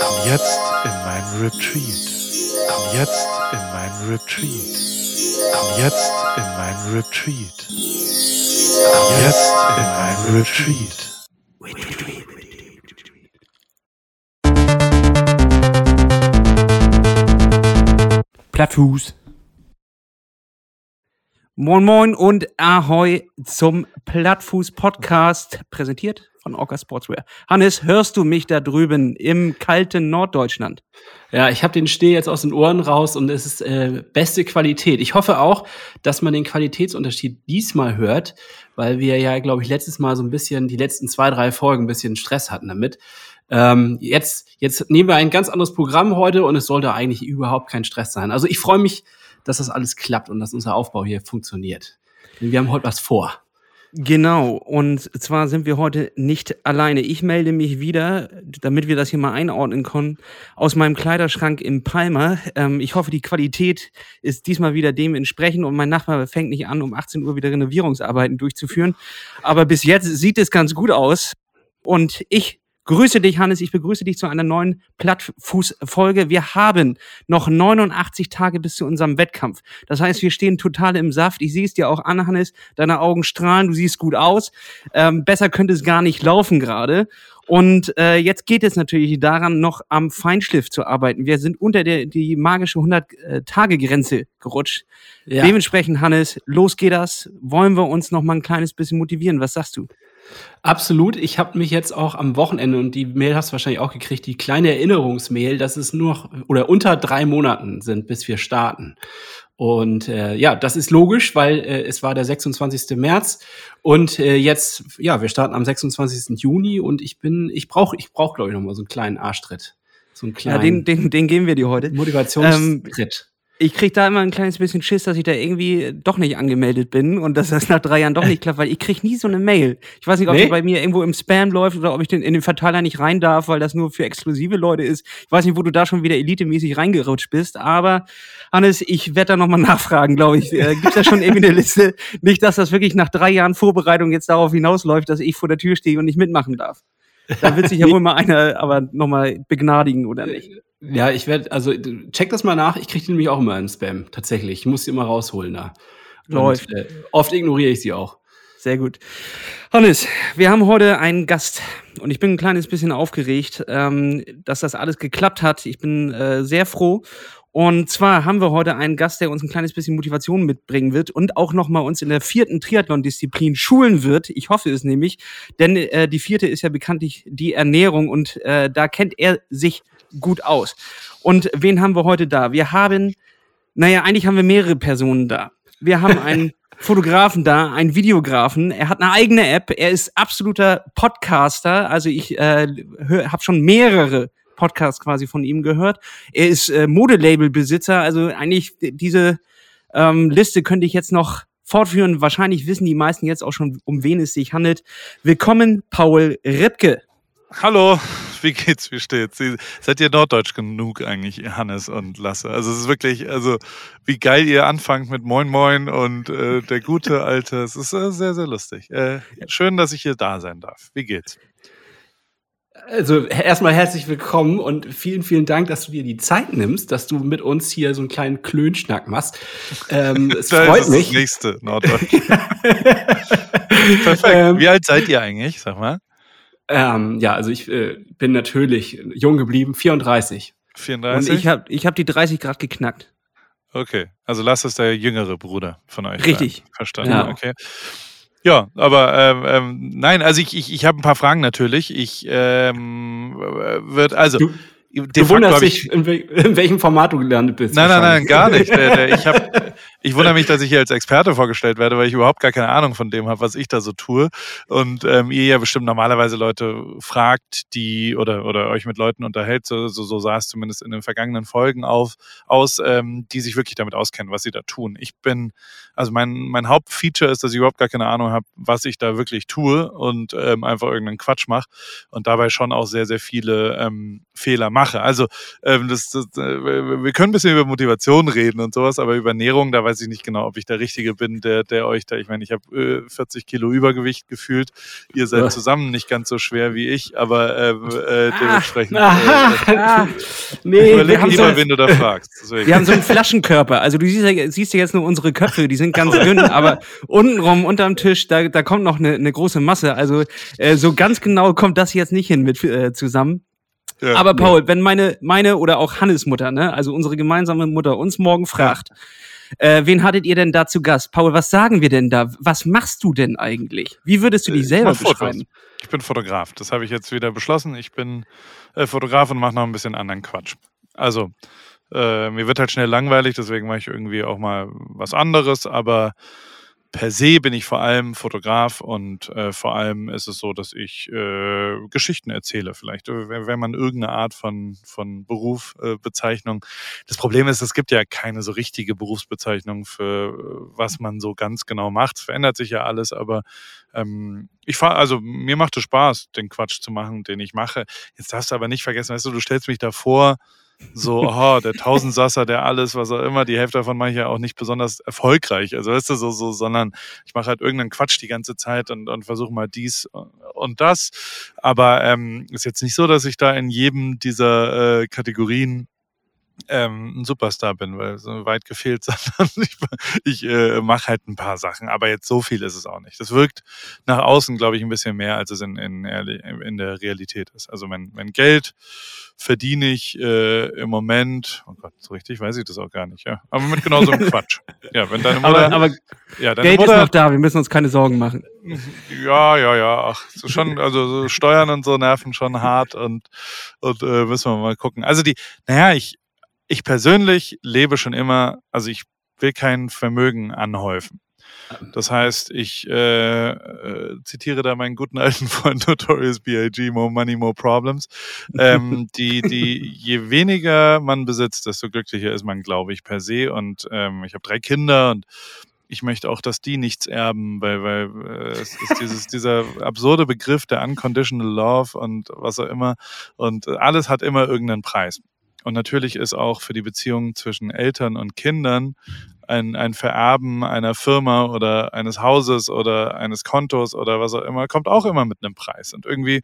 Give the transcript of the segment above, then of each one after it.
Komm jetzt in mein Retreat. Komm jetzt in mein Retreat. Komm jetzt in mein Retreat. Komm jetzt in mein Retreat. Plattfuß. Moin Moin und Ahoi zum Plattfuß Podcast, präsentiert von Orca Sportswear. Hannes, hörst du mich da drüben im kalten Norddeutschland? Ja, ich habe den Steh jetzt aus den Ohren raus und es ist äh, beste Qualität. Ich hoffe auch, dass man den Qualitätsunterschied diesmal hört, weil wir ja, glaube ich, letztes Mal so ein bisschen, die letzten zwei, drei Folgen ein bisschen Stress hatten damit. Ähm, jetzt, jetzt nehmen wir ein ganz anderes Programm heute und es sollte eigentlich überhaupt kein Stress sein. Also ich freue mich, dass das alles klappt und dass unser Aufbau hier funktioniert. Denn wir haben heute was vor. Genau, und zwar sind wir heute nicht alleine. Ich melde mich wieder, damit wir das hier mal einordnen können, aus meinem Kleiderschrank im Palmer. Ähm, ich hoffe, die Qualität ist diesmal wieder dementsprechend und mein Nachbar fängt nicht an, um 18 Uhr wieder Renovierungsarbeiten durchzuführen. Aber bis jetzt sieht es ganz gut aus. Und ich Grüße dich, Hannes. Ich begrüße dich zu einer neuen Plattfuß-Folge. Wir haben noch 89 Tage bis zu unserem Wettkampf. Das heißt, wir stehen total im Saft. Ich sehe es dir auch an, Hannes. Deine Augen strahlen. Du siehst gut aus. Ähm, besser könnte es gar nicht laufen gerade. Und äh, jetzt geht es natürlich daran, noch am Feinschliff zu arbeiten. Wir sind unter der die magische 100-Tage-Grenze gerutscht. Ja. Dementsprechend, Hannes, los geht das. Wollen wir uns noch mal ein kleines bisschen motivieren? Was sagst du? Absolut. Ich habe mich jetzt auch am Wochenende, und die Mail hast du wahrscheinlich auch gekriegt, die kleine Erinnerungsmail, dass es nur noch oder unter drei Monaten sind, bis wir starten. Und äh, ja, das ist logisch, weil äh, es war der 26. März und äh, jetzt, ja, wir starten am 26. Juni und ich bin, ich brauche, ich brauche, glaube ich, noch mal so einen kleinen Arschtritt. So einen kleinen ja, den, den, den geben wir dir heute. Motivationstritt. Ähm, ich krieg da immer ein kleines bisschen Schiss, dass ich da irgendwie doch nicht angemeldet bin und dass das nach drei Jahren doch nicht klappt, weil ich krieg nie so eine Mail. Ich weiß nicht, ob nee? die bei mir irgendwo im Spam läuft oder ob ich den in den Verteiler nicht rein darf, weil das nur für exklusive Leute ist. Ich weiß nicht, wo du da schon wieder elitemäßig reingerutscht bist, aber Hannes, ich werde da nochmal nachfragen, glaube ich. Äh, Gibt da schon irgendwie eine Liste? Nicht, dass das wirklich nach drei Jahren Vorbereitung jetzt darauf hinausläuft, dass ich vor der Tür stehe und nicht mitmachen darf. Da wird sich ja wohl mal einer aber nochmal begnadigen, oder nicht? Ja, ich werde, also check das mal nach. Ich kriege die nämlich auch immer im Spam, tatsächlich. Ich muss sie immer rausholen da. Läuft. Und, äh, oft ignoriere ich sie auch. Sehr gut. Hannes, wir haben heute einen Gast und ich bin ein kleines bisschen aufgeregt, ähm, dass das alles geklappt hat. Ich bin äh, sehr froh. Und zwar haben wir heute einen Gast, der uns ein kleines bisschen Motivation mitbringen wird und auch nochmal uns in der vierten Triathlon-Disziplin schulen wird. Ich hoffe es nämlich, denn äh, die vierte ist ja bekanntlich die Ernährung und äh, da kennt er sich gut aus. Und wen haben wir heute da? Wir haben, naja, eigentlich haben wir mehrere Personen da. Wir haben einen Fotografen da, einen Videografen. Er hat eine eigene App. Er ist absoluter Podcaster. Also ich äh, habe schon mehrere Podcasts quasi von ihm gehört. Er ist äh, Modelabel-Besitzer. Also eigentlich diese ähm, Liste könnte ich jetzt noch fortführen. Wahrscheinlich wissen die meisten jetzt auch schon, um wen es sich handelt. Willkommen, Paul Ripke. Hallo, wie geht's, wie steht's? Seid ihr norddeutsch genug eigentlich, Hannes und Lasse? Also es ist wirklich, also wie geil ihr anfangt mit Moin Moin und äh, der gute Alte. Es ist äh, sehr, sehr lustig. Äh, schön, dass ich hier da sein darf. Wie geht's? Also erstmal herzlich willkommen und vielen, vielen Dank, dass du dir die Zeit nimmst, dass du mit uns hier so einen kleinen Klönschnack machst. Ähm, es das freut ist mich. Das nächste Norddeutsch. Perfekt. Ähm, Wie alt seid ihr eigentlich? Sag mal. Ähm, ja, also ich äh, bin natürlich jung geblieben, 34. 34? Und ich habe ich hab die 30 Grad geknackt. Okay, also Lass ist der jüngere Bruder von euch. Richtig. Dann. Verstanden, ja. okay. Ja, aber ähm, ähm, nein, also ich, ich, ich habe ein paar Fragen natürlich. Ich ähm, wird also. Du, du wunderst dich, in, in, welchem Format du gelernt bist. Nein, nein, nein, gar nicht. Ich habe ich wundere mich, dass ich hier als Experte vorgestellt werde, weil ich überhaupt gar keine Ahnung von dem habe, was ich da so tue. Und ähm, ihr ja bestimmt normalerweise Leute fragt, die oder oder euch mit Leuten unterhält, so, so, so sah es zumindest in den vergangenen Folgen auf, aus, ähm, die sich wirklich damit auskennen, was sie da tun. Ich bin, also mein, mein Hauptfeature ist, dass ich überhaupt gar keine Ahnung habe, was ich da wirklich tue und ähm, einfach irgendeinen Quatsch mache und dabei schon auch sehr, sehr viele ähm, Fehler mache. Also ähm, das, das, äh, wir können ein bisschen über Motivation reden und sowas, aber über Ernährung, da weiß ich nicht genau, ob ich der Richtige bin, der, der euch da, ich meine, ich habe äh, 40 Kilo Übergewicht gefühlt. Ihr seid ja. zusammen nicht ganz so schwer wie ich, aber äh, äh, dementsprechend. Ah, äh, ah, nee, überleg lieber, so, wen du da fragst. Deswegen. Wir haben so einen Flaschenkörper. Also du siehst ja, siehst ja jetzt nur unsere Köpfe, die sind ganz dünn, aber untenrum, unterm Tisch, da, da kommt noch eine, eine große Masse. Also äh, so ganz genau kommt das jetzt nicht hin mit äh, zusammen. Ja, Aber Paul, nee. wenn meine, meine oder auch Hannes Mutter, ne, also unsere gemeinsame Mutter, uns morgen fragt, äh, wen hattet ihr denn da zu Gast? Paul, was sagen wir denn da? Was machst du denn eigentlich? Wie würdest du dich äh, selber beschreiben? Ich bin Fotograf. Das habe ich jetzt wieder beschlossen. Ich bin äh, Fotograf und mache noch ein bisschen anderen Quatsch. Also, äh, mir wird halt schnell langweilig, deswegen mache ich irgendwie auch mal was anderes, aber per se bin ich vor allem Fotograf und äh, vor allem ist es so, dass ich äh, Geschichten erzähle. Vielleicht, äh, wenn man irgendeine Art von, von Beruf, äh, Bezeichnung. Das Problem ist, es gibt ja keine so richtige Berufsbezeichnung für äh, was man so ganz genau macht. Es verändert sich ja alles, aber ähm, ich fahre, also mir macht es Spaß, den Quatsch zu machen, den ich mache. Jetzt darfst du aber nicht vergessen, weißt du, du stellst mich da vor, so, oh, der Tausendsasser, der alles, was auch immer, die Hälfte davon mache ich ja auch nicht besonders erfolgreich. Also weißt du, so, so, sondern ich mache halt irgendeinen Quatsch die ganze Zeit und, und versuche mal dies und das. Aber ähm, ist jetzt nicht so, dass ich da in jedem dieser äh, Kategorien ähm, ein Superstar bin, weil so weit gefehlt, sondern ich, ich äh, mache halt ein paar Sachen, aber jetzt so viel ist es auch nicht. Das wirkt nach außen, glaube ich, ein bisschen mehr, als es in, in, in der Realität ist. Also mein, mein Geld verdiene ich äh, im Moment, oh Gott, so richtig weiß ich das auch gar nicht, ja. Aber mit genau so einem Quatsch. Ja, wenn deine Mutter. Aber, aber ja, deine Geld Mutter, ist noch da, wir müssen uns keine Sorgen machen. Ja, ja, ja. Ach, so schon, also so Steuern und so nerven schon hart und, und äh, müssen wir mal gucken. Also die, naja, ich, ich persönlich lebe schon immer, also ich will kein Vermögen anhäufen. Das heißt, ich äh, äh, zitiere da meinen guten alten Freund Notorious B.I.G. More Money, More Problems. Ähm, die, die, je weniger man besitzt, desto glücklicher ist man, glaube ich, per se. Und ähm, ich habe drei Kinder und ich möchte auch, dass die nichts erben, weil, weil äh, es ist dieses, dieser absurde Begriff der Unconditional Love und was auch immer. Und alles hat immer irgendeinen Preis. Und natürlich ist auch für die Beziehung zwischen Eltern und Kindern ein, ein Vererben einer Firma oder eines Hauses oder eines Kontos oder was auch immer, kommt auch immer mit einem Preis. Und irgendwie,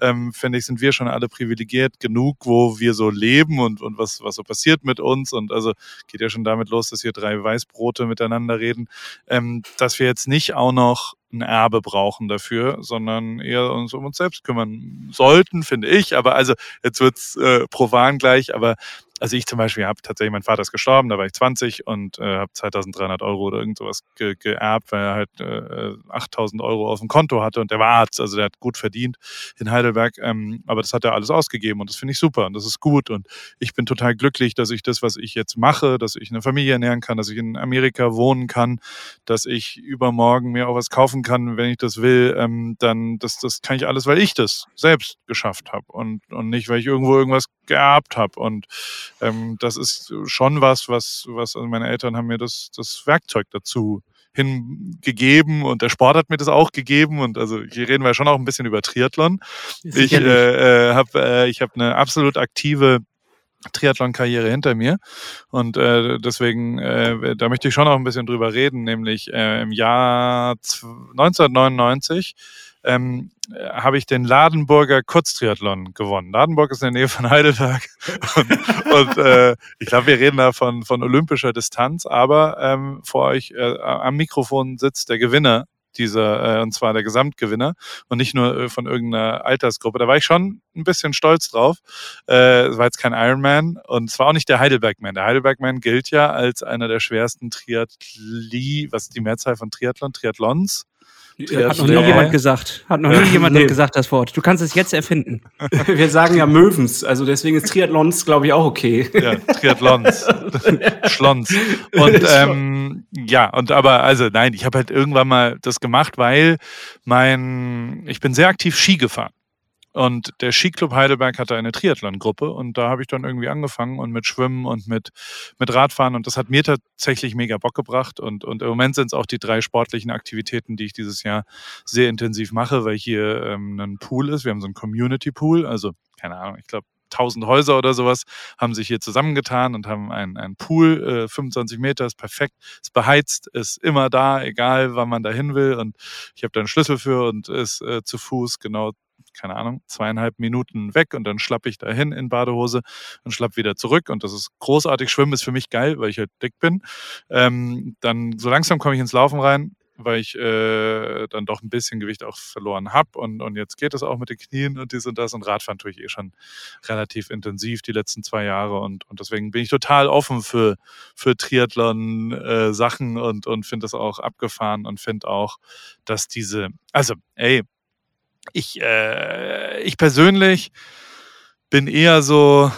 ähm, finde ich, sind wir schon alle privilegiert genug, wo wir so leben und, und was, was so passiert mit uns. Und also geht ja schon damit los, dass hier drei Weißbrote miteinander reden, ähm, dass wir jetzt nicht auch noch ein Erbe brauchen dafür, sondern eher uns um uns selbst kümmern sollten, finde ich. Aber also jetzt wird's äh, profan gleich, aber also ich zum Beispiel habe tatsächlich, mein Vater ist gestorben, da war ich 20 und äh, habe 2300 Euro oder irgend sowas ge geerbt, weil er halt äh, 8000 Euro auf dem Konto hatte und der war Arzt, also der hat gut verdient in Heidelberg, ähm, aber das hat er alles ausgegeben und das finde ich super und das ist gut und ich bin total glücklich, dass ich das, was ich jetzt mache, dass ich eine Familie ernähren kann, dass ich in Amerika wohnen kann, dass ich übermorgen mir auch was kaufen kann, wenn ich das will, ähm, dann das, das kann ich alles, weil ich das selbst geschafft habe und, und nicht, weil ich irgendwo irgendwas geerbt habe und ähm, das ist schon was, was, was also meine Eltern haben mir das, das Werkzeug dazu hingegeben und der Sport hat mir das auch gegeben und also hier reden wir schon auch ein bisschen über Triathlon. Ich äh, äh, habe äh, ich habe eine absolut aktive Triathlon-Karriere hinter mir und äh, deswegen äh, da möchte ich schon auch ein bisschen drüber reden, nämlich äh, im Jahr 1999 ähm, habe ich den Ladenburger Kurztriathlon gewonnen. Ladenburg ist in der Nähe von Heidelberg. und, und äh, ich glaube, wir reden da von, von olympischer Distanz, aber ähm, vor euch äh, am Mikrofon sitzt der Gewinner dieser, äh, und zwar der Gesamtgewinner und nicht nur äh, von irgendeiner Altersgruppe. Da war ich schon ein bisschen stolz drauf. Äh, war jetzt kein Ironman und es war auch nicht der Heidelbergman. Der Heidelbergman gilt ja als einer der schwersten Triathli, was ist die Mehrzahl von Triathlon? Triathlons? Hat noch nie jemand gesagt. Hat noch nie jemand nee. gesagt, das Wort. Du kannst es jetzt erfinden. Wir sagen ja Möwens, also deswegen ist Triathlons, glaube ich, auch okay. Ja, Triathlons. Schlons. Und ähm, ja, und aber, also nein, ich habe halt irgendwann mal das gemacht, weil mein, ich bin sehr aktiv Ski gefahren. Und der Skiclub Heidelberg hatte eine Triathlon-Gruppe und da habe ich dann irgendwie angefangen und mit Schwimmen und mit, mit Radfahren und das hat mir tatsächlich mega Bock gebracht und, und im Moment sind es auch die drei sportlichen Aktivitäten, die ich dieses Jahr sehr intensiv mache, weil hier ähm, ein Pool ist. Wir haben so einen Community-Pool, also keine Ahnung, ich glaube tausend Häuser oder sowas haben sich hier zusammengetan und haben einen, einen Pool, äh, 25 Meter, ist perfekt, ist beheizt, ist immer da, egal wann man da hin will und ich habe da einen Schlüssel für und ist äh, zu Fuß genau keine Ahnung, zweieinhalb Minuten weg und dann schlapp ich dahin in Badehose und schlapp wieder zurück. Und das ist großartig. Schwimmen ist für mich geil, weil ich halt dick bin. Ähm, dann so langsam komme ich ins Laufen rein, weil ich äh, dann doch ein bisschen Gewicht auch verloren habe. Und, und jetzt geht es auch mit den Knien und dies und das. Und Radfahren tue ich eh schon relativ intensiv die letzten zwei Jahre. Und, und deswegen bin ich total offen für, für Triathlon-Sachen äh, und, und finde das auch abgefahren und finde auch, dass diese, also, ey, ich, äh, ich persönlich bin eher so,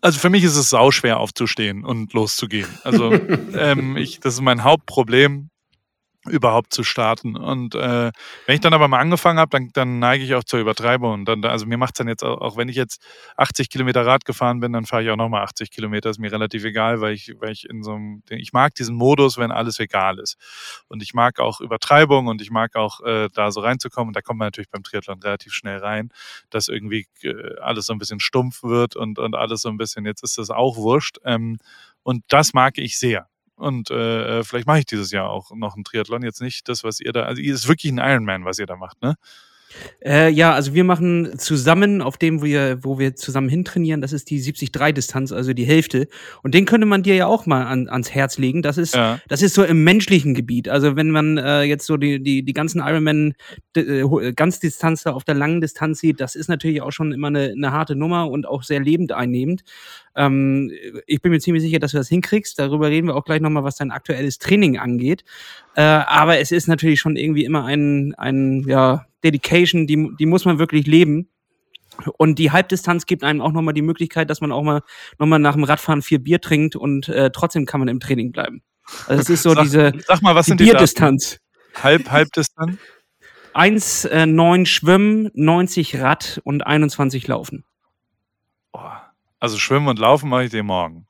also für mich ist es sauschwer aufzustehen und loszugehen. Also ähm, ich, das ist mein Hauptproblem überhaupt zu starten. Und äh, wenn ich dann aber mal angefangen habe, dann, dann neige ich auch zur Übertreibung. Und dann, also mir macht es dann jetzt auch, auch, wenn ich jetzt 80 Kilometer Rad gefahren bin, dann fahre ich auch nochmal 80 Kilometer. Ist mir relativ egal, weil ich, weil ich in so einem, ich mag diesen Modus, wenn alles egal ist. Und ich mag auch Übertreibung und ich mag auch äh, da so reinzukommen. Und da kommt man natürlich beim Triathlon relativ schnell rein, dass irgendwie äh, alles so ein bisschen stumpf wird und, und alles so ein bisschen, jetzt ist das auch wurscht. Ähm, und das mag ich sehr. Und äh, äh, vielleicht mache ich dieses Jahr auch noch einen Triathlon. Jetzt nicht das, was ihr da, also ihr ist wirklich ein Ironman, was ihr da macht, ne? Äh, ja, also wir machen zusammen auf dem, wo wir, wo wir zusammen hintrainieren, das ist die 70-3-Distanz, also die Hälfte. Und den könnte man dir ja auch mal an, ans Herz legen. Das ist, ja. das ist so im menschlichen Gebiet. Also wenn man äh, jetzt so die, die, die ganzen Ironman äh, Ganzdistanz auf der langen Distanz sieht, das ist natürlich auch schon immer eine, eine harte Nummer und auch sehr lebend einnehmend. Ähm, ich bin mir ziemlich sicher, dass du das hinkriegst. Darüber reden wir auch gleich nochmal, was dein aktuelles Training angeht. Äh, aber es ist natürlich schon irgendwie immer ein, ein ja, Dedication, die, die muss man wirklich leben. Und die Halbdistanz gibt einem auch nochmal die Möglichkeit, dass man auch mal nochmal nach dem Radfahren vier Bier trinkt und äh, trotzdem kann man im Training bleiben. Also es ist so sag, diese sag mal, was die Bierdistanz. Halb, Halbdistanz? 1,9 äh, Schwimmen, 90 Rad und 21 Laufen. Also Schwimmen und Laufen mache ich dir morgen.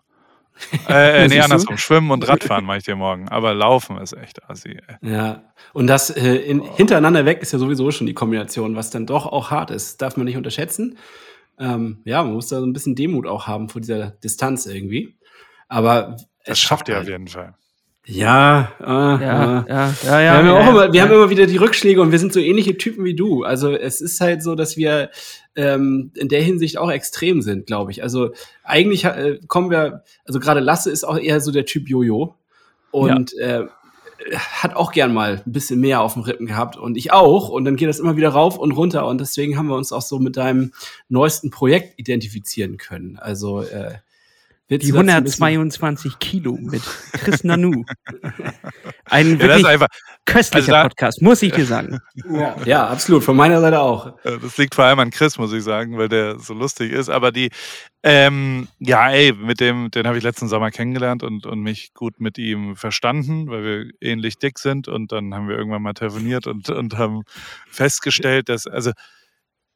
Äh, äh nee, andersrum. Schwimmen und Radfahren mache ich dir morgen. Aber Laufen ist echt assi. Ey. Ja, und das äh, in, oh. hintereinander weg ist ja sowieso schon die Kombination, was dann doch auch hart ist. Darf man nicht unterschätzen. Ähm, ja, man muss da so ein bisschen Demut auch haben vor dieser Distanz irgendwie. Aber das schafft ihr halt. auf jeden Fall. Ja, äh, ja, ja, ja, ja, Wir, haben, ja, auch immer, wir ja. haben immer wieder die Rückschläge und wir sind so ähnliche Typen wie du. Also es ist halt so, dass wir ähm, in der Hinsicht auch extrem sind, glaube ich. Also eigentlich äh, kommen wir, also gerade Lasse ist auch eher so der Typ Jojo und ja. äh, hat auch gern mal ein bisschen mehr auf dem Rippen gehabt und ich auch und dann geht das immer wieder rauf und runter und deswegen haben wir uns auch so mit deinem neuesten Projekt identifizieren können. Also äh, Willst die 122 Kilo mit Chris Nanu. Ein wirklich ja, köstlicher also da, Podcast, muss ich dir sagen. Ja, ja, absolut, von meiner Seite auch. Das liegt vor allem an Chris, muss ich sagen, weil der so lustig ist. Aber die, ähm, ja, ey, mit dem, den habe ich letzten Sommer kennengelernt und, und mich gut mit ihm verstanden, weil wir ähnlich dick sind. Und dann haben wir irgendwann mal telefoniert und, und haben festgestellt, dass, also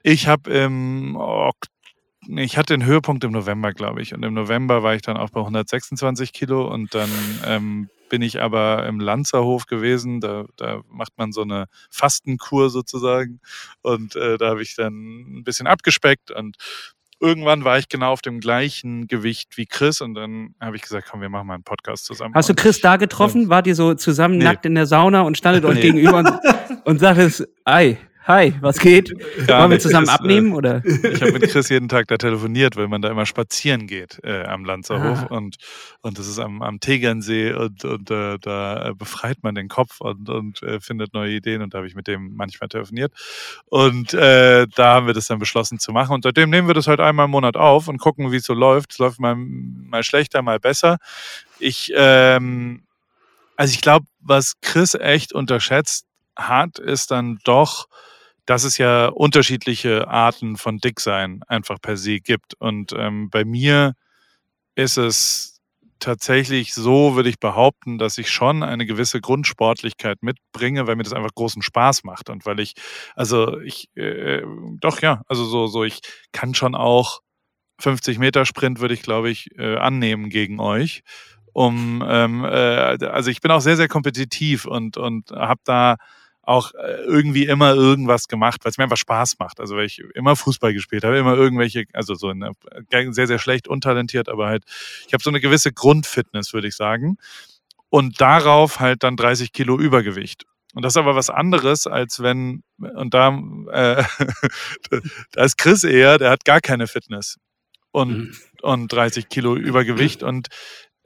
ich habe im Oktober ich hatte den Höhepunkt im November, glaube ich. Und im November war ich dann auch bei 126 Kilo und dann ähm, bin ich aber im Lanzerhof gewesen. Da, da macht man so eine Fastenkur sozusagen. Und äh, da habe ich dann ein bisschen abgespeckt und irgendwann war ich genau auf dem gleichen Gewicht wie Chris und dann habe ich gesagt, komm, wir machen mal einen Podcast zusammen. Hast du Chris da getroffen? Wart ihr so zusammen nee. nackt in der Sauna und standet euch nee. gegenüber und, und sagtest, ei, Hi, was geht? Ja, Wollen wir zusammen ist, äh, abnehmen oder? Ich habe mit Chris jeden Tag da telefoniert, weil man da immer spazieren geht äh, am Lanzerhof ah. und und das ist am, am Tegernsee und und äh, da befreit man den Kopf und und äh, findet neue Ideen und da habe ich mit dem manchmal telefoniert und äh, da haben wir das dann beschlossen zu machen und seitdem nehmen wir das halt einmal im Monat auf und gucken, wie es so läuft. Es läuft mal mal schlechter, mal besser. Ich ähm, also ich glaube, was Chris echt unterschätzt hat, ist dann doch dass es ja unterschiedliche Arten von Dicksein einfach per se gibt. Und ähm, bei mir ist es tatsächlich so, würde ich behaupten, dass ich schon eine gewisse Grundsportlichkeit mitbringe, weil mir das einfach großen Spaß macht und weil ich, also ich, äh, doch ja, also so, so, ich kann schon auch 50 Meter Sprint würde ich, glaube ich, äh, annehmen gegen euch. Um, ähm, äh, also ich bin auch sehr, sehr kompetitiv und und habe da auch äh, irgendwie immer irgendwas gemacht, weil es mir einfach Spaß macht. Also weil ich immer Fußball gespielt habe, immer irgendwelche, also so eine, sehr, sehr schlecht, untalentiert, aber halt, ich habe so eine gewisse Grundfitness, würde ich sagen. Und darauf halt dann 30 Kilo Übergewicht. Und das ist aber was anderes, als wenn, und da, äh, da ist Chris eher, der hat gar keine Fitness und, mhm. und 30 Kilo Übergewicht. Und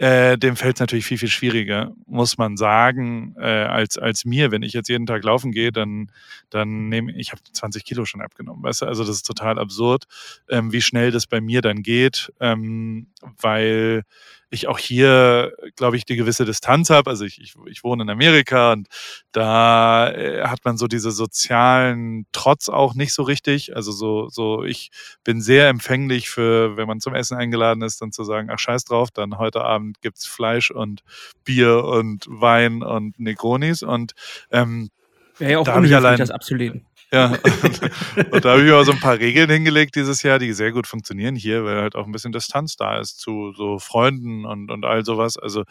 äh, dem fällt es natürlich viel, viel schwieriger, muss man sagen, äh, als, als mir. Wenn ich jetzt jeden Tag laufen gehe, dann, dann nehme ich, habe 20 Kilo schon abgenommen, weißt du? Also das ist total absurd, ähm, wie schnell das bei mir dann geht, ähm, weil ich auch hier, glaube ich, die gewisse Distanz habe. Also ich, ich, ich wohne in Amerika und da äh, hat man so diese sozialen Trotz auch nicht so richtig. Also so, so, ich bin sehr empfänglich für, wenn man zum Essen eingeladen ist, dann zu sagen, ach scheiß drauf, dann heute Abend gibt's Fleisch und Bier und Wein und Negronis und ähm, Wäre ja auch da ich allein, das abzulehnen. Ja, und, und da habe ich auch so ein paar Regeln hingelegt dieses Jahr, die sehr gut funktionieren hier, weil halt auch ein bisschen Distanz da ist zu so Freunden und, und all sowas. Also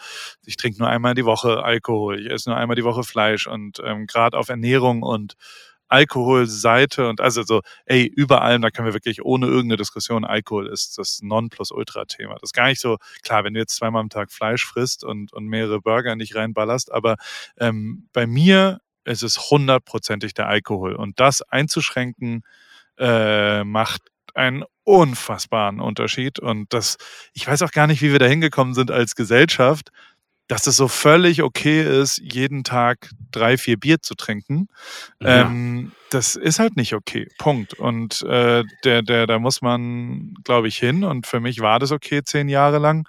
ich trinke nur einmal die Woche Alkohol, ich esse nur einmal die Woche Fleisch und ähm, gerade auf Ernährung und Alkoholseite und also so, ey, überall, da können wir wirklich ohne irgendeine Diskussion, Alkohol ist das Non-Plus-Ultra-Thema. Das ist gar nicht so, klar, wenn du jetzt zweimal am Tag Fleisch frisst und, und mehrere Burger nicht reinballerst, aber ähm, bei mir es ist hundertprozentig der Alkohol. Und das einzuschränken äh, macht einen unfassbaren Unterschied. Und das, ich weiß auch gar nicht, wie wir da hingekommen sind als Gesellschaft, dass es so völlig okay ist, jeden Tag drei, vier Bier zu trinken. Ja. Ähm, das ist halt nicht okay. Punkt. Und äh, der, der, da muss man, glaube ich, hin. Und für mich war das okay zehn Jahre lang.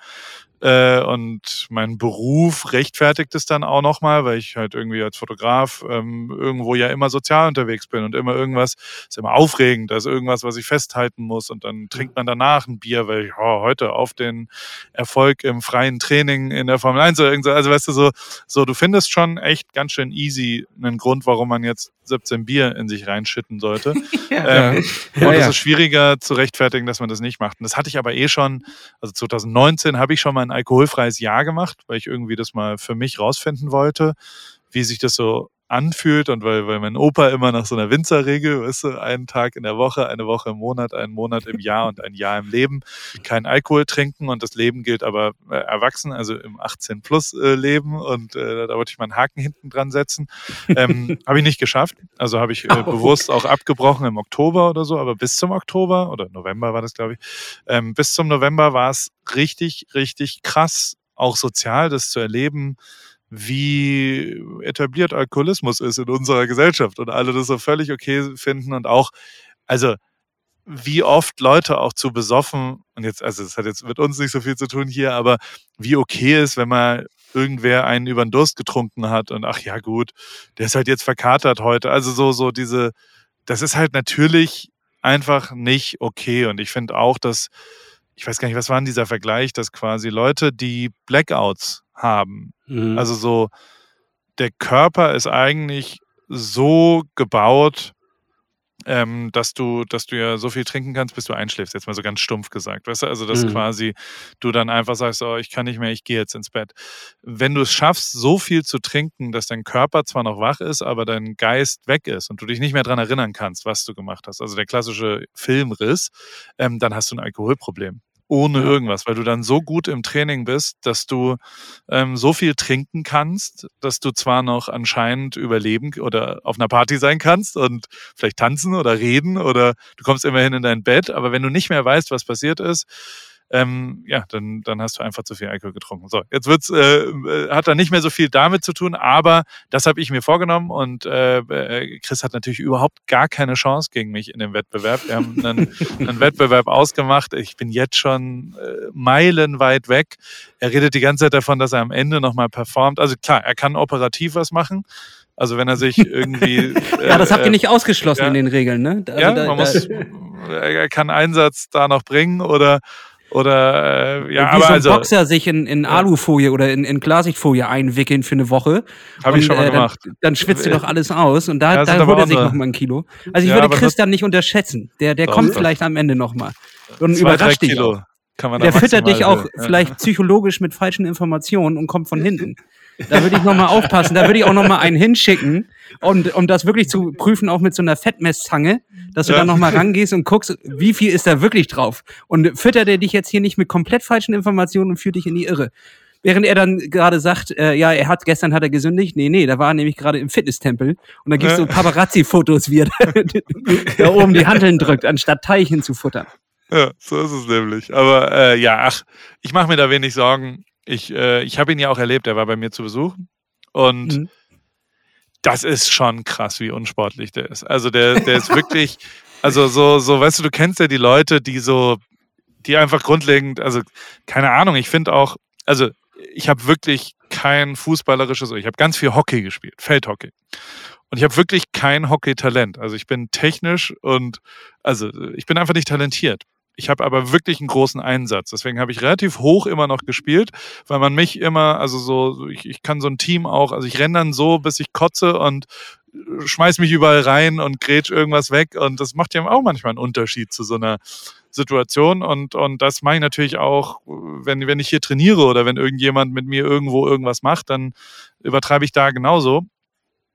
Äh, und mein Beruf rechtfertigt es dann auch nochmal, weil ich halt irgendwie als Fotograf ähm, irgendwo ja immer sozial unterwegs bin und immer irgendwas, ist immer aufregend, da ist irgendwas, was ich festhalten muss und dann trinkt man danach ein Bier, weil ich oh, heute auf den Erfolg im freien Training in der Formel 1 oder irgendwas, also weißt du, so, so du findest schon echt ganz schön easy einen Grund, warum man jetzt 17 Bier in sich reinschütten sollte. ja. Ähm, ja, und es ja. ist schwieriger zu rechtfertigen, dass man das nicht macht. Und das hatte ich aber eh schon, also 2019 habe ich schon mal ein alkoholfreies Jahr gemacht, weil ich irgendwie das mal für mich rausfinden wollte, wie sich das so anfühlt und weil, weil mein Opa immer nach so einer Winzerregel, weißt du, einen Tag in der Woche, eine Woche im Monat, einen Monat im Jahr und ein Jahr im Leben kein Alkohol trinken und das Leben gilt aber äh, erwachsen, also im 18 plus äh, Leben und äh, da wollte ich mal einen Haken hinten dran setzen. Ähm, habe ich nicht geschafft, also habe ich äh, bewusst auch abgebrochen im Oktober oder so, aber bis zum Oktober oder November war das glaube ich, ähm, bis zum November war es richtig, richtig krass, auch sozial das zu erleben, wie etabliert Alkoholismus ist in unserer Gesellschaft und alle das so völlig okay finden und auch, also wie oft Leute auch zu besoffen, und jetzt, also es hat jetzt mit uns nicht so viel zu tun hier, aber wie okay ist, wenn man irgendwer einen über den Durst getrunken hat und ach ja gut, der ist halt jetzt verkatert heute. Also so, so diese, das ist halt natürlich einfach nicht okay. Und ich finde auch, dass, ich weiß gar nicht, was war denn dieser Vergleich, dass quasi Leute, die Blackouts haben. Mhm. Also so, der Körper ist eigentlich so gebaut, ähm, dass du, dass du ja so viel trinken kannst, bis du einschläfst, jetzt mal so ganz stumpf gesagt. Weißt du, also dass mhm. quasi du dann einfach sagst, oh, ich kann nicht mehr, ich gehe jetzt ins Bett. Wenn du es schaffst, so viel zu trinken, dass dein Körper zwar noch wach ist, aber dein Geist weg ist und du dich nicht mehr daran erinnern kannst, was du gemacht hast, also der klassische Filmriss, ähm, dann hast du ein Alkoholproblem ohne irgendwas, weil du dann so gut im Training bist, dass du ähm, so viel trinken kannst, dass du zwar noch anscheinend überleben oder auf einer Party sein kannst und vielleicht tanzen oder reden oder du kommst immerhin in dein Bett, aber wenn du nicht mehr weißt, was passiert ist, ähm, ja, dann, dann hast du einfach zu viel Alkohol getrunken. So, jetzt wird's, äh, äh, hat da nicht mehr so viel damit zu tun, aber das habe ich mir vorgenommen und äh, äh, Chris hat natürlich überhaupt gar keine Chance gegen mich in dem Wettbewerb. Wir haben einen, einen Wettbewerb ausgemacht. Ich bin jetzt schon äh, meilenweit weg. Er redet die ganze Zeit davon, dass er am Ende nochmal performt. Also klar, er kann operativ was machen. Also wenn er sich irgendwie. Äh, ja, das habt ihr äh, nicht ausgeschlossen ja, in den Regeln, ne? Also ja, man muss, er kann Einsatz da noch bringen oder oder äh, ja, Wie aber so ein also, Boxer sich in, in Alufolie oder in, in Klarsichtfolie einwickeln für eine Woche. Habe ich schon mal äh, gemacht. Dann, dann schwitzt er doch alles aus und da, ja, da holt er sich noch mal ein Kilo. Also ich ja, würde Christian nicht unterschätzen. Der, der doch, kommt doch. vielleicht am Ende noch mal und Zwei, überrascht dich. Kilo. Kann man der füttert dich auch ja. vielleicht psychologisch mit falschen Informationen und kommt von hinten. Da würde ich nochmal aufpassen. Da würde ich auch nochmal einen hinschicken, und, um das wirklich zu prüfen, auch mit so einer Fettmesszange, dass du ja. dann nochmal rangehst und guckst, wie viel ist da wirklich drauf. Und füttert er dich jetzt hier nicht mit komplett falschen Informationen und führt dich in die Irre. Während er dann gerade sagt, äh, ja, er hat gestern hat er gesündigt. Nee, nee, da war er nämlich gerade im Fitnesstempel und da gibt's ja. so Paparazzi-Fotos, wie er da oben die Handeln drückt, anstatt Teilchen zu futtern. Ja, so ist es nämlich. Aber äh, ja, ach, ich mache mir da wenig Sorgen. Ich, äh, ich habe ihn ja auch erlebt, er war bei mir zu Besuch. Und mhm. Das ist schon krass, wie unsportlich der ist. Also der, der ist wirklich, also so, so, weißt du, du kennst ja die Leute, die so, die einfach grundlegend, also keine Ahnung, ich finde auch, also ich habe wirklich kein fußballerisches, ich habe ganz viel Hockey gespielt, Feldhockey. Und ich habe wirklich kein Hockey-Talent. Also ich bin technisch und also ich bin einfach nicht talentiert. Ich habe aber wirklich einen großen Einsatz. Deswegen habe ich relativ hoch immer noch gespielt, weil man mich immer, also so, ich, ich kann so ein Team auch, also ich renne dann so, bis ich kotze und schmeiß mich überall rein und grätsch irgendwas weg. Und das macht ja auch manchmal einen Unterschied zu so einer Situation. Und, und das mache ich natürlich auch, wenn, wenn ich hier trainiere oder wenn irgendjemand mit mir irgendwo irgendwas macht, dann übertreibe ich da genauso.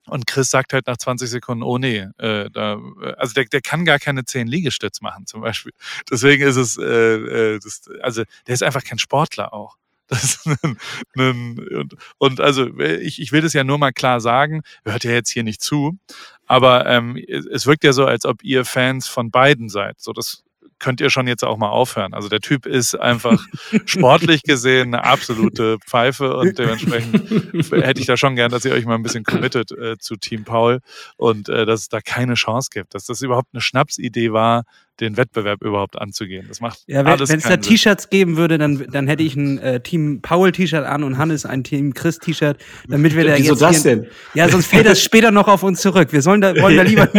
Und Chris sagt halt nach 20 Sekunden, oh nee, äh, da, also der, der kann gar keine 10 Liegestütz machen zum Beispiel. Deswegen ist es, äh, äh, das, also der ist einfach kein Sportler auch. Das ein, ein, und, und also ich, ich will das ja nur mal klar sagen, hört ja jetzt hier nicht zu, aber ähm, es wirkt ja so, als ob ihr Fans von beiden seid. So, das könnt ihr schon jetzt auch mal aufhören. Also der Typ ist einfach sportlich gesehen eine absolute Pfeife und dementsprechend hätte ich da schon gern, dass ihr euch mal ein bisschen committet äh, zu Team Paul und äh, dass es da keine Chance gibt, dass das überhaupt eine Schnapsidee war, den Wettbewerb überhaupt anzugehen. Das macht ja, wenn es da T-Shirts geben würde, dann, dann hätte ich ein äh, Team Paul T-Shirt an und Hannes ein Team Chris T-Shirt, damit wir da Wieso jetzt das denn? Ja, sonst fällt das später noch auf uns zurück. Wir sollen da wollen da lieber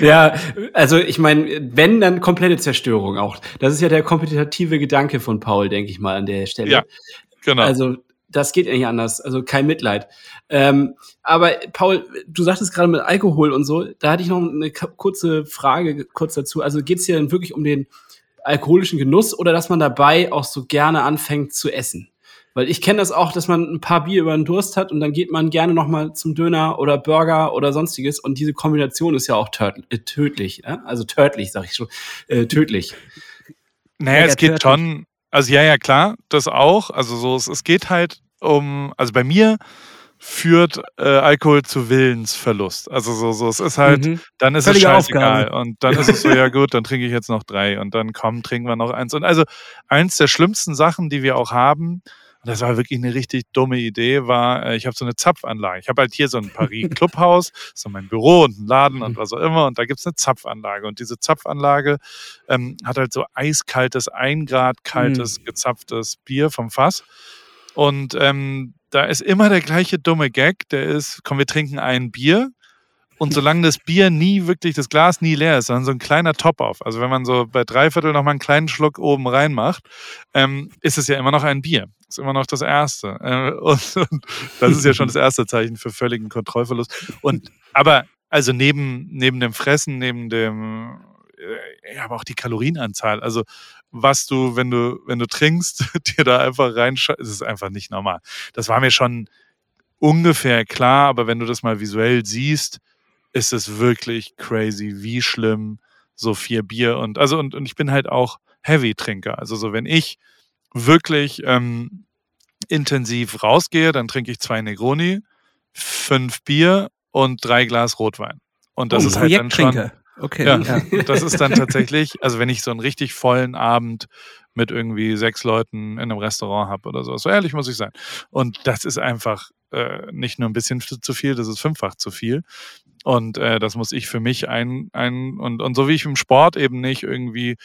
Ja, also ich meine, wenn dann komplette Zerstörung auch. Das ist ja der kompetitive Gedanke von Paul, denke ich mal an der Stelle. Ja. Genau. Also das geht ja nicht anders. Also kein Mitleid. Ähm, aber Paul, du sagtest gerade mit Alkohol und so, da hatte ich noch eine kurze Frage kurz dazu. Also geht es hier dann wirklich um den alkoholischen Genuss oder dass man dabei auch so gerne anfängt zu essen? Weil ich kenne das auch, dass man ein paar Bier über den Durst hat und dann geht man gerne noch mal zum Döner oder Burger oder sonstiges und diese Kombination ist ja auch äh, tödlich. Ja? Also tödlich, sag ich schon, äh, tödlich. Naja, es geht schon, also ja, ja, klar, das auch. Also so, es, es geht halt um, also bei mir führt äh, Alkohol zu Willensverlust. Also so, so, es ist halt, mhm. dann ist Völlige es scheißegal. Aufgabe. Und dann ist es so, ja gut, dann trinke ich jetzt noch drei und dann komm, trinken wir noch eins. Und also eins der schlimmsten Sachen, die wir auch haben, und das war wirklich eine richtig dumme Idee, war, äh, ich habe so eine Zapfanlage. Ich habe halt hier so ein Paris Clubhaus, so mein Büro und ein Laden und was auch immer. Und da gibt's eine Zapfanlage. Und diese Zapfanlage ähm, hat halt so eiskaltes, ein Grad kaltes, mhm. gezapftes Bier vom Fass. Und ähm, da ist immer der gleiche dumme Gag, der ist, komm, wir trinken ein Bier. Und solange das Bier nie wirklich, das Glas nie leer ist, sondern so ein kleiner Top auf, also wenn man so bei Dreiviertel nochmal einen kleinen Schluck oben reinmacht, ähm, ist es ja immer noch ein Bier. Ist immer noch das Erste. Äh, und, und das ist ja schon das erste Zeichen für völligen Kontrollverlust. Und aber also neben, neben dem Fressen, neben dem, äh, ja, aber auch die Kalorienanzahl. Also was du, wenn du, wenn du trinkst, dir da einfach reinschaust, ist einfach nicht normal. Das war mir schon ungefähr klar, aber wenn du das mal visuell siehst, ist es wirklich crazy, wie schlimm so vier Bier und also und, und ich bin halt auch Heavy-Trinker. Also so wenn ich wirklich ähm, intensiv rausgehe, dann trinke ich zwei Negroni, fünf Bier und drei Glas Rotwein. Und das oh, ist halt dann schon Okay. Ja, ja. das ist dann tatsächlich, also wenn ich so einen richtig vollen Abend mit irgendwie sechs Leuten in einem Restaurant habe oder so, so ehrlich muss ich sein. Und das ist einfach äh, nicht nur ein bisschen zu viel, das ist fünffach zu viel. Und äh, das muss ich für mich ein, ein und, und so wie ich im Sport eben nicht irgendwie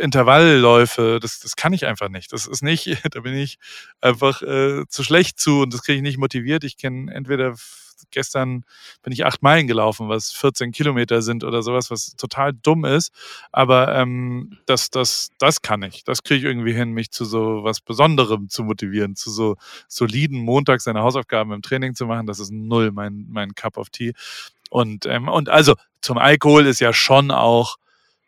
Intervallläufe, das, das kann ich einfach nicht. Das ist nicht, da bin ich einfach äh, zu schlecht zu und das kriege ich nicht motiviert. Ich kenne entweder gestern bin ich acht Meilen gelaufen, was 14 Kilometer sind oder sowas, was total dumm ist. Aber ähm, das, das, das kann ich. Das kriege ich irgendwie hin, mich zu so was Besonderem zu motivieren, zu so soliden Montag seine Hausaufgaben im Training zu machen. Das ist null mein, mein Cup of Tea. Und, ähm, und also zum Alkohol ist ja schon auch,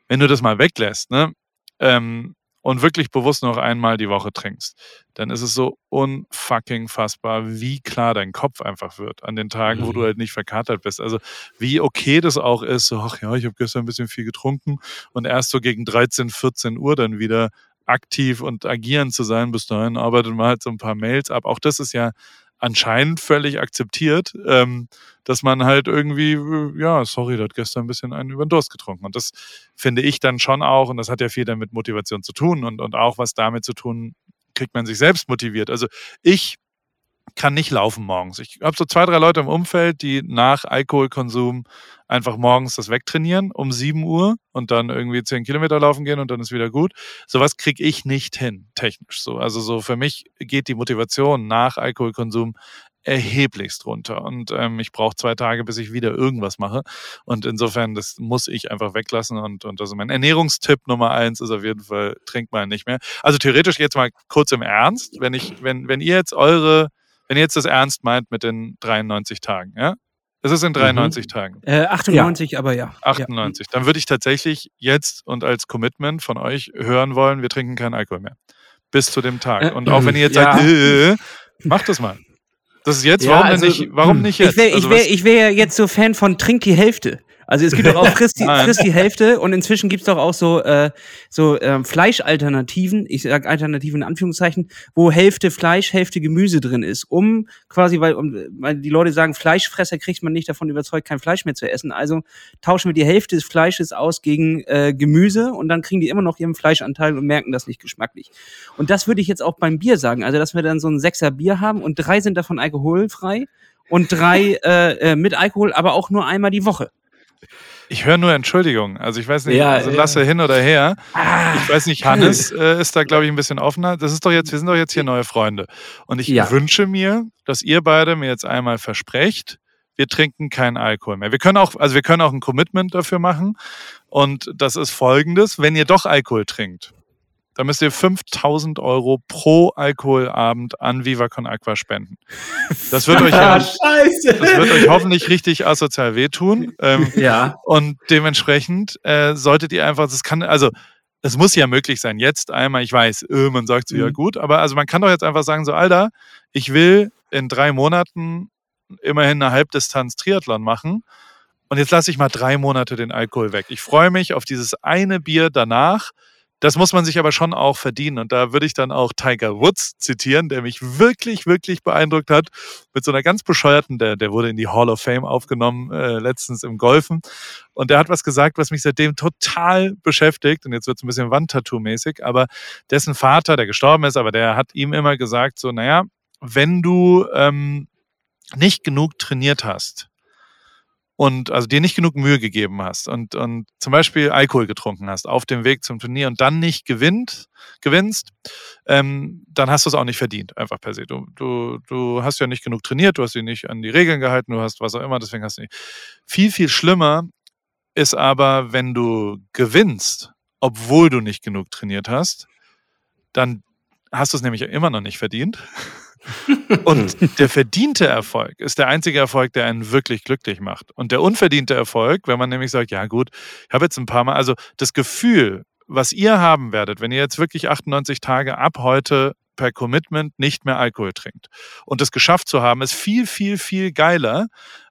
wenn du das mal weglässt, ne? Ähm, und wirklich bewusst noch einmal die Woche trinkst, dann ist es so unfucking fassbar, wie klar dein Kopf einfach wird an den Tagen, wo du mhm. halt nicht verkatert bist. Also wie okay das auch ist, so, ach ja, ich habe gestern ein bisschen viel getrunken und erst so gegen 13, 14 Uhr dann wieder aktiv und agieren zu sein. Bis dahin arbeitet man halt so ein paar Mails ab. Auch das ist ja anscheinend völlig akzeptiert, ähm, dass man halt irgendwie, äh, ja, sorry, da hat gestern ein bisschen einen über den Durst getrunken. Und das finde ich dann schon auch, und das hat ja viel damit Motivation zu tun und, und auch was damit zu tun, kriegt man sich selbst motiviert. Also ich kann nicht laufen morgens. Ich habe so zwei, drei Leute im Umfeld, die nach Alkoholkonsum einfach morgens das wegtrainieren um 7 Uhr und dann irgendwie 10 Kilometer laufen gehen und dann ist wieder gut. Sowas kriege ich nicht hin, technisch so. Also so für mich geht die Motivation nach Alkoholkonsum erheblichst runter. Und ähm, ich brauche zwei Tage, bis ich wieder irgendwas mache. Und insofern, das muss ich einfach weglassen. Und, und also mein Ernährungstipp Nummer eins ist auf jeden Fall, trinkt mal nicht mehr. Also theoretisch jetzt mal kurz im Ernst, wenn ich, wenn, wenn ihr jetzt eure wenn ihr jetzt das ernst meint mit den 93 Tagen, ja? Es ist in 93 mhm. Tagen. Äh, 98, ja. aber ja. 98. Ja. Dann würde ich tatsächlich jetzt und als Commitment von euch hören wollen, wir trinken keinen Alkohol mehr. Bis zu dem Tag. Äh, und auch wenn ihr jetzt ja. sagt, äh, macht das mal. Das ist jetzt, warum, also, nicht, warum nicht jetzt? Ich wäre also, wär, wär jetzt so Fan von Trink die Hälfte. Also es gibt doch auch frisst die, frisst die Hälfte und inzwischen gibt's doch auch so, äh, so äh, Fleischalternativen, ich sag Alternativen in Anführungszeichen, wo Hälfte Fleisch, Hälfte Gemüse drin ist, um quasi, weil, um, weil die Leute sagen, Fleischfresser kriegt man nicht davon überzeugt, kein Fleisch mehr zu essen. Also tauschen wir die Hälfte des Fleisches aus gegen äh, Gemüse und dann kriegen die immer noch ihren Fleischanteil und merken das nicht geschmacklich. Und das würde ich jetzt auch beim Bier sagen, also dass wir dann so ein Sechser Bier haben und drei sind davon alkoholfrei und drei äh, äh, mit Alkohol, aber auch nur einmal die Woche. Ich höre nur Entschuldigung. Also ich weiß nicht, ja, also ja. lasse hin oder her. Ah, ich weiß nicht, Hannes äh, ist da, glaube ich, ein bisschen offener. Das ist doch jetzt, wir sind doch jetzt hier neue Freunde. Und ich ja. wünsche mir, dass ihr beide mir jetzt einmal versprecht, wir trinken keinen Alkohol mehr. Wir können auch, also wir können auch ein Commitment dafür machen. Und das ist folgendes, wenn ihr doch Alkohol trinkt, da müsst ihr 5000 Euro pro Alkoholabend an Viva Con Aqua spenden. Das wird euch, ja, das wird euch hoffentlich richtig asozial wehtun. Ähm, ja. Und dementsprechend äh, solltet ihr einfach, das kann, also es muss ja möglich sein. Jetzt einmal, ich weiß, öh, man sagt so, mhm. ja gut, aber also man kann doch jetzt einfach sagen, so, Alter, ich will in drei Monaten immerhin eine Halbdistanz Triathlon machen. Und jetzt lasse ich mal drei Monate den Alkohol weg. Ich freue mich auf dieses eine Bier danach das muss man sich aber schon auch verdienen. Und da würde ich dann auch Tiger Woods zitieren, der mich wirklich, wirklich beeindruckt hat. Mit so einer ganz bescheuerten, der, der wurde in die Hall of Fame aufgenommen, äh, letztens im Golfen. Und der hat was gesagt, was mich seitdem total beschäftigt. Und jetzt wird es ein bisschen Wandtattoo-mäßig. Aber dessen Vater, der gestorben ist, aber der hat ihm immer gesagt, so, naja, wenn du ähm, nicht genug trainiert hast, und also dir nicht genug Mühe gegeben hast und, und zum Beispiel Alkohol getrunken hast auf dem Weg zum Turnier und dann nicht gewinnt, gewinnst, ähm, dann hast du es auch nicht verdient, einfach per se. Du, du, du hast ja nicht genug trainiert, du hast dich nicht an die Regeln gehalten, du hast was auch immer, deswegen hast du nicht. Viel, viel schlimmer ist aber, wenn du gewinnst, obwohl du nicht genug trainiert hast, dann hast du es nämlich immer noch nicht verdient. Und der verdiente Erfolg ist der einzige Erfolg, der einen wirklich glücklich macht. Und der unverdiente Erfolg, wenn man nämlich sagt, ja gut, ich habe jetzt ein paar Mal, also das Gefühl, was ihr haben werdet, wenn ihr jetzt wirklich 98 Tage ab heute per Commitment nicht mehr Alkohol trinkt und das geschafft zu haben, ist viel, viel, viel geiler,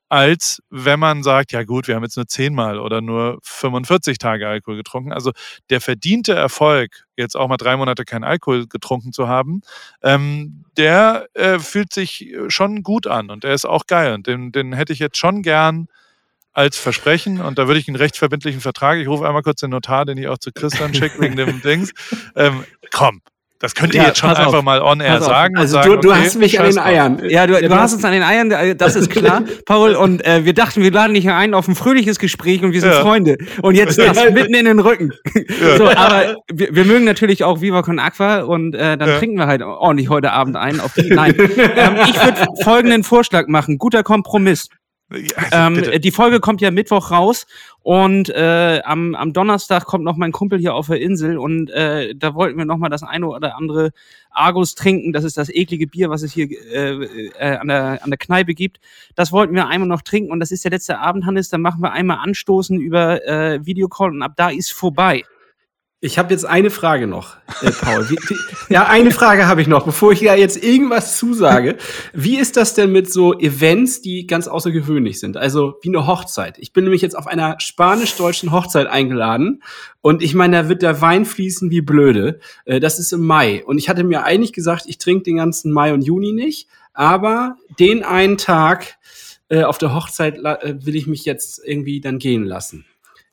als wenn man sagt, ja gut, wir haben jetzt nur zehnmal oder nur 45 Tage Alkohol getrunken. Also der verdiente Erfolg, jetzt auch mal drei Monate kein Alkohol getrunken zu haben, ähm, der äh, fühlt sich schon gut an und der ist auch geil. Und den, den hätte ich jetzt schon gern als Versprechen und da würde ich einen rechtsverbindlichen Vertrag, ich rufe einmal kurz den Notar, den ich auch zu Christian schicke wegen dem Dings, ähm, komm, das könnt ihr ja, jetzt schon einfach auf. mal on air sagen. Also sagen, du, du okay, hast mich an den Eiern. Ja, du, du hast uns an den Eiern, äh, das ist klar, Paul. Und äh, wir dachten, wir laden dich ein auf ein fröhliches Gespräch und wir sind ja. Freunde. Und jetzt das mitten in den Rücken. Ja. So, aber wir, wir, mögen natürlich auch Viva Con Aqua und äh, dann trinken wir halt ordentlich heute Abend ein. Auf die, nein, ähm, ich würde folgenden Vorschlag machen. Guter Kompromiss. Ja, ähm, die Folge kommt ja Mittwoch raus und äh, am, am Donnerstag kommt noch mein Kumpel hier auf der Insel und äh, da wollten wir noch mal das eine oder andere Argus trinken. Das ist das eklige Bier, was es hier äh, äh, an, der, an der Kneipe gibt. Das wollten wir einmal noch trinken und das ist der letzte Abend, Hannes. Dann machen wir einmal anstoßen über äh, Videocall und ab da ist vorbei. Ich habe jetzt eine Frage noch, äh, Paul. Wie, wie, ja, eine Frage habe ich noch, bevor ich ja jetzt irgendwas zusage. Wie ist das denn mit so Events, die ganz außergewöhnlich sind? Also wie eine Hochzeit. Ich bin nämlich jetzt auf einer spanisch-deutschen Hochzeit eingeladen und ich meine, da wird der Wein fließen wie blöde. Äh, das ist im Mai und ich hatte mir eigentlich gesagt, ich trinke den ganzen Mai und Juni nicht, aber den einen Tag äh, auf der Hochzeit äh, will ich mich jetzt irgendwie dann gehen lassen.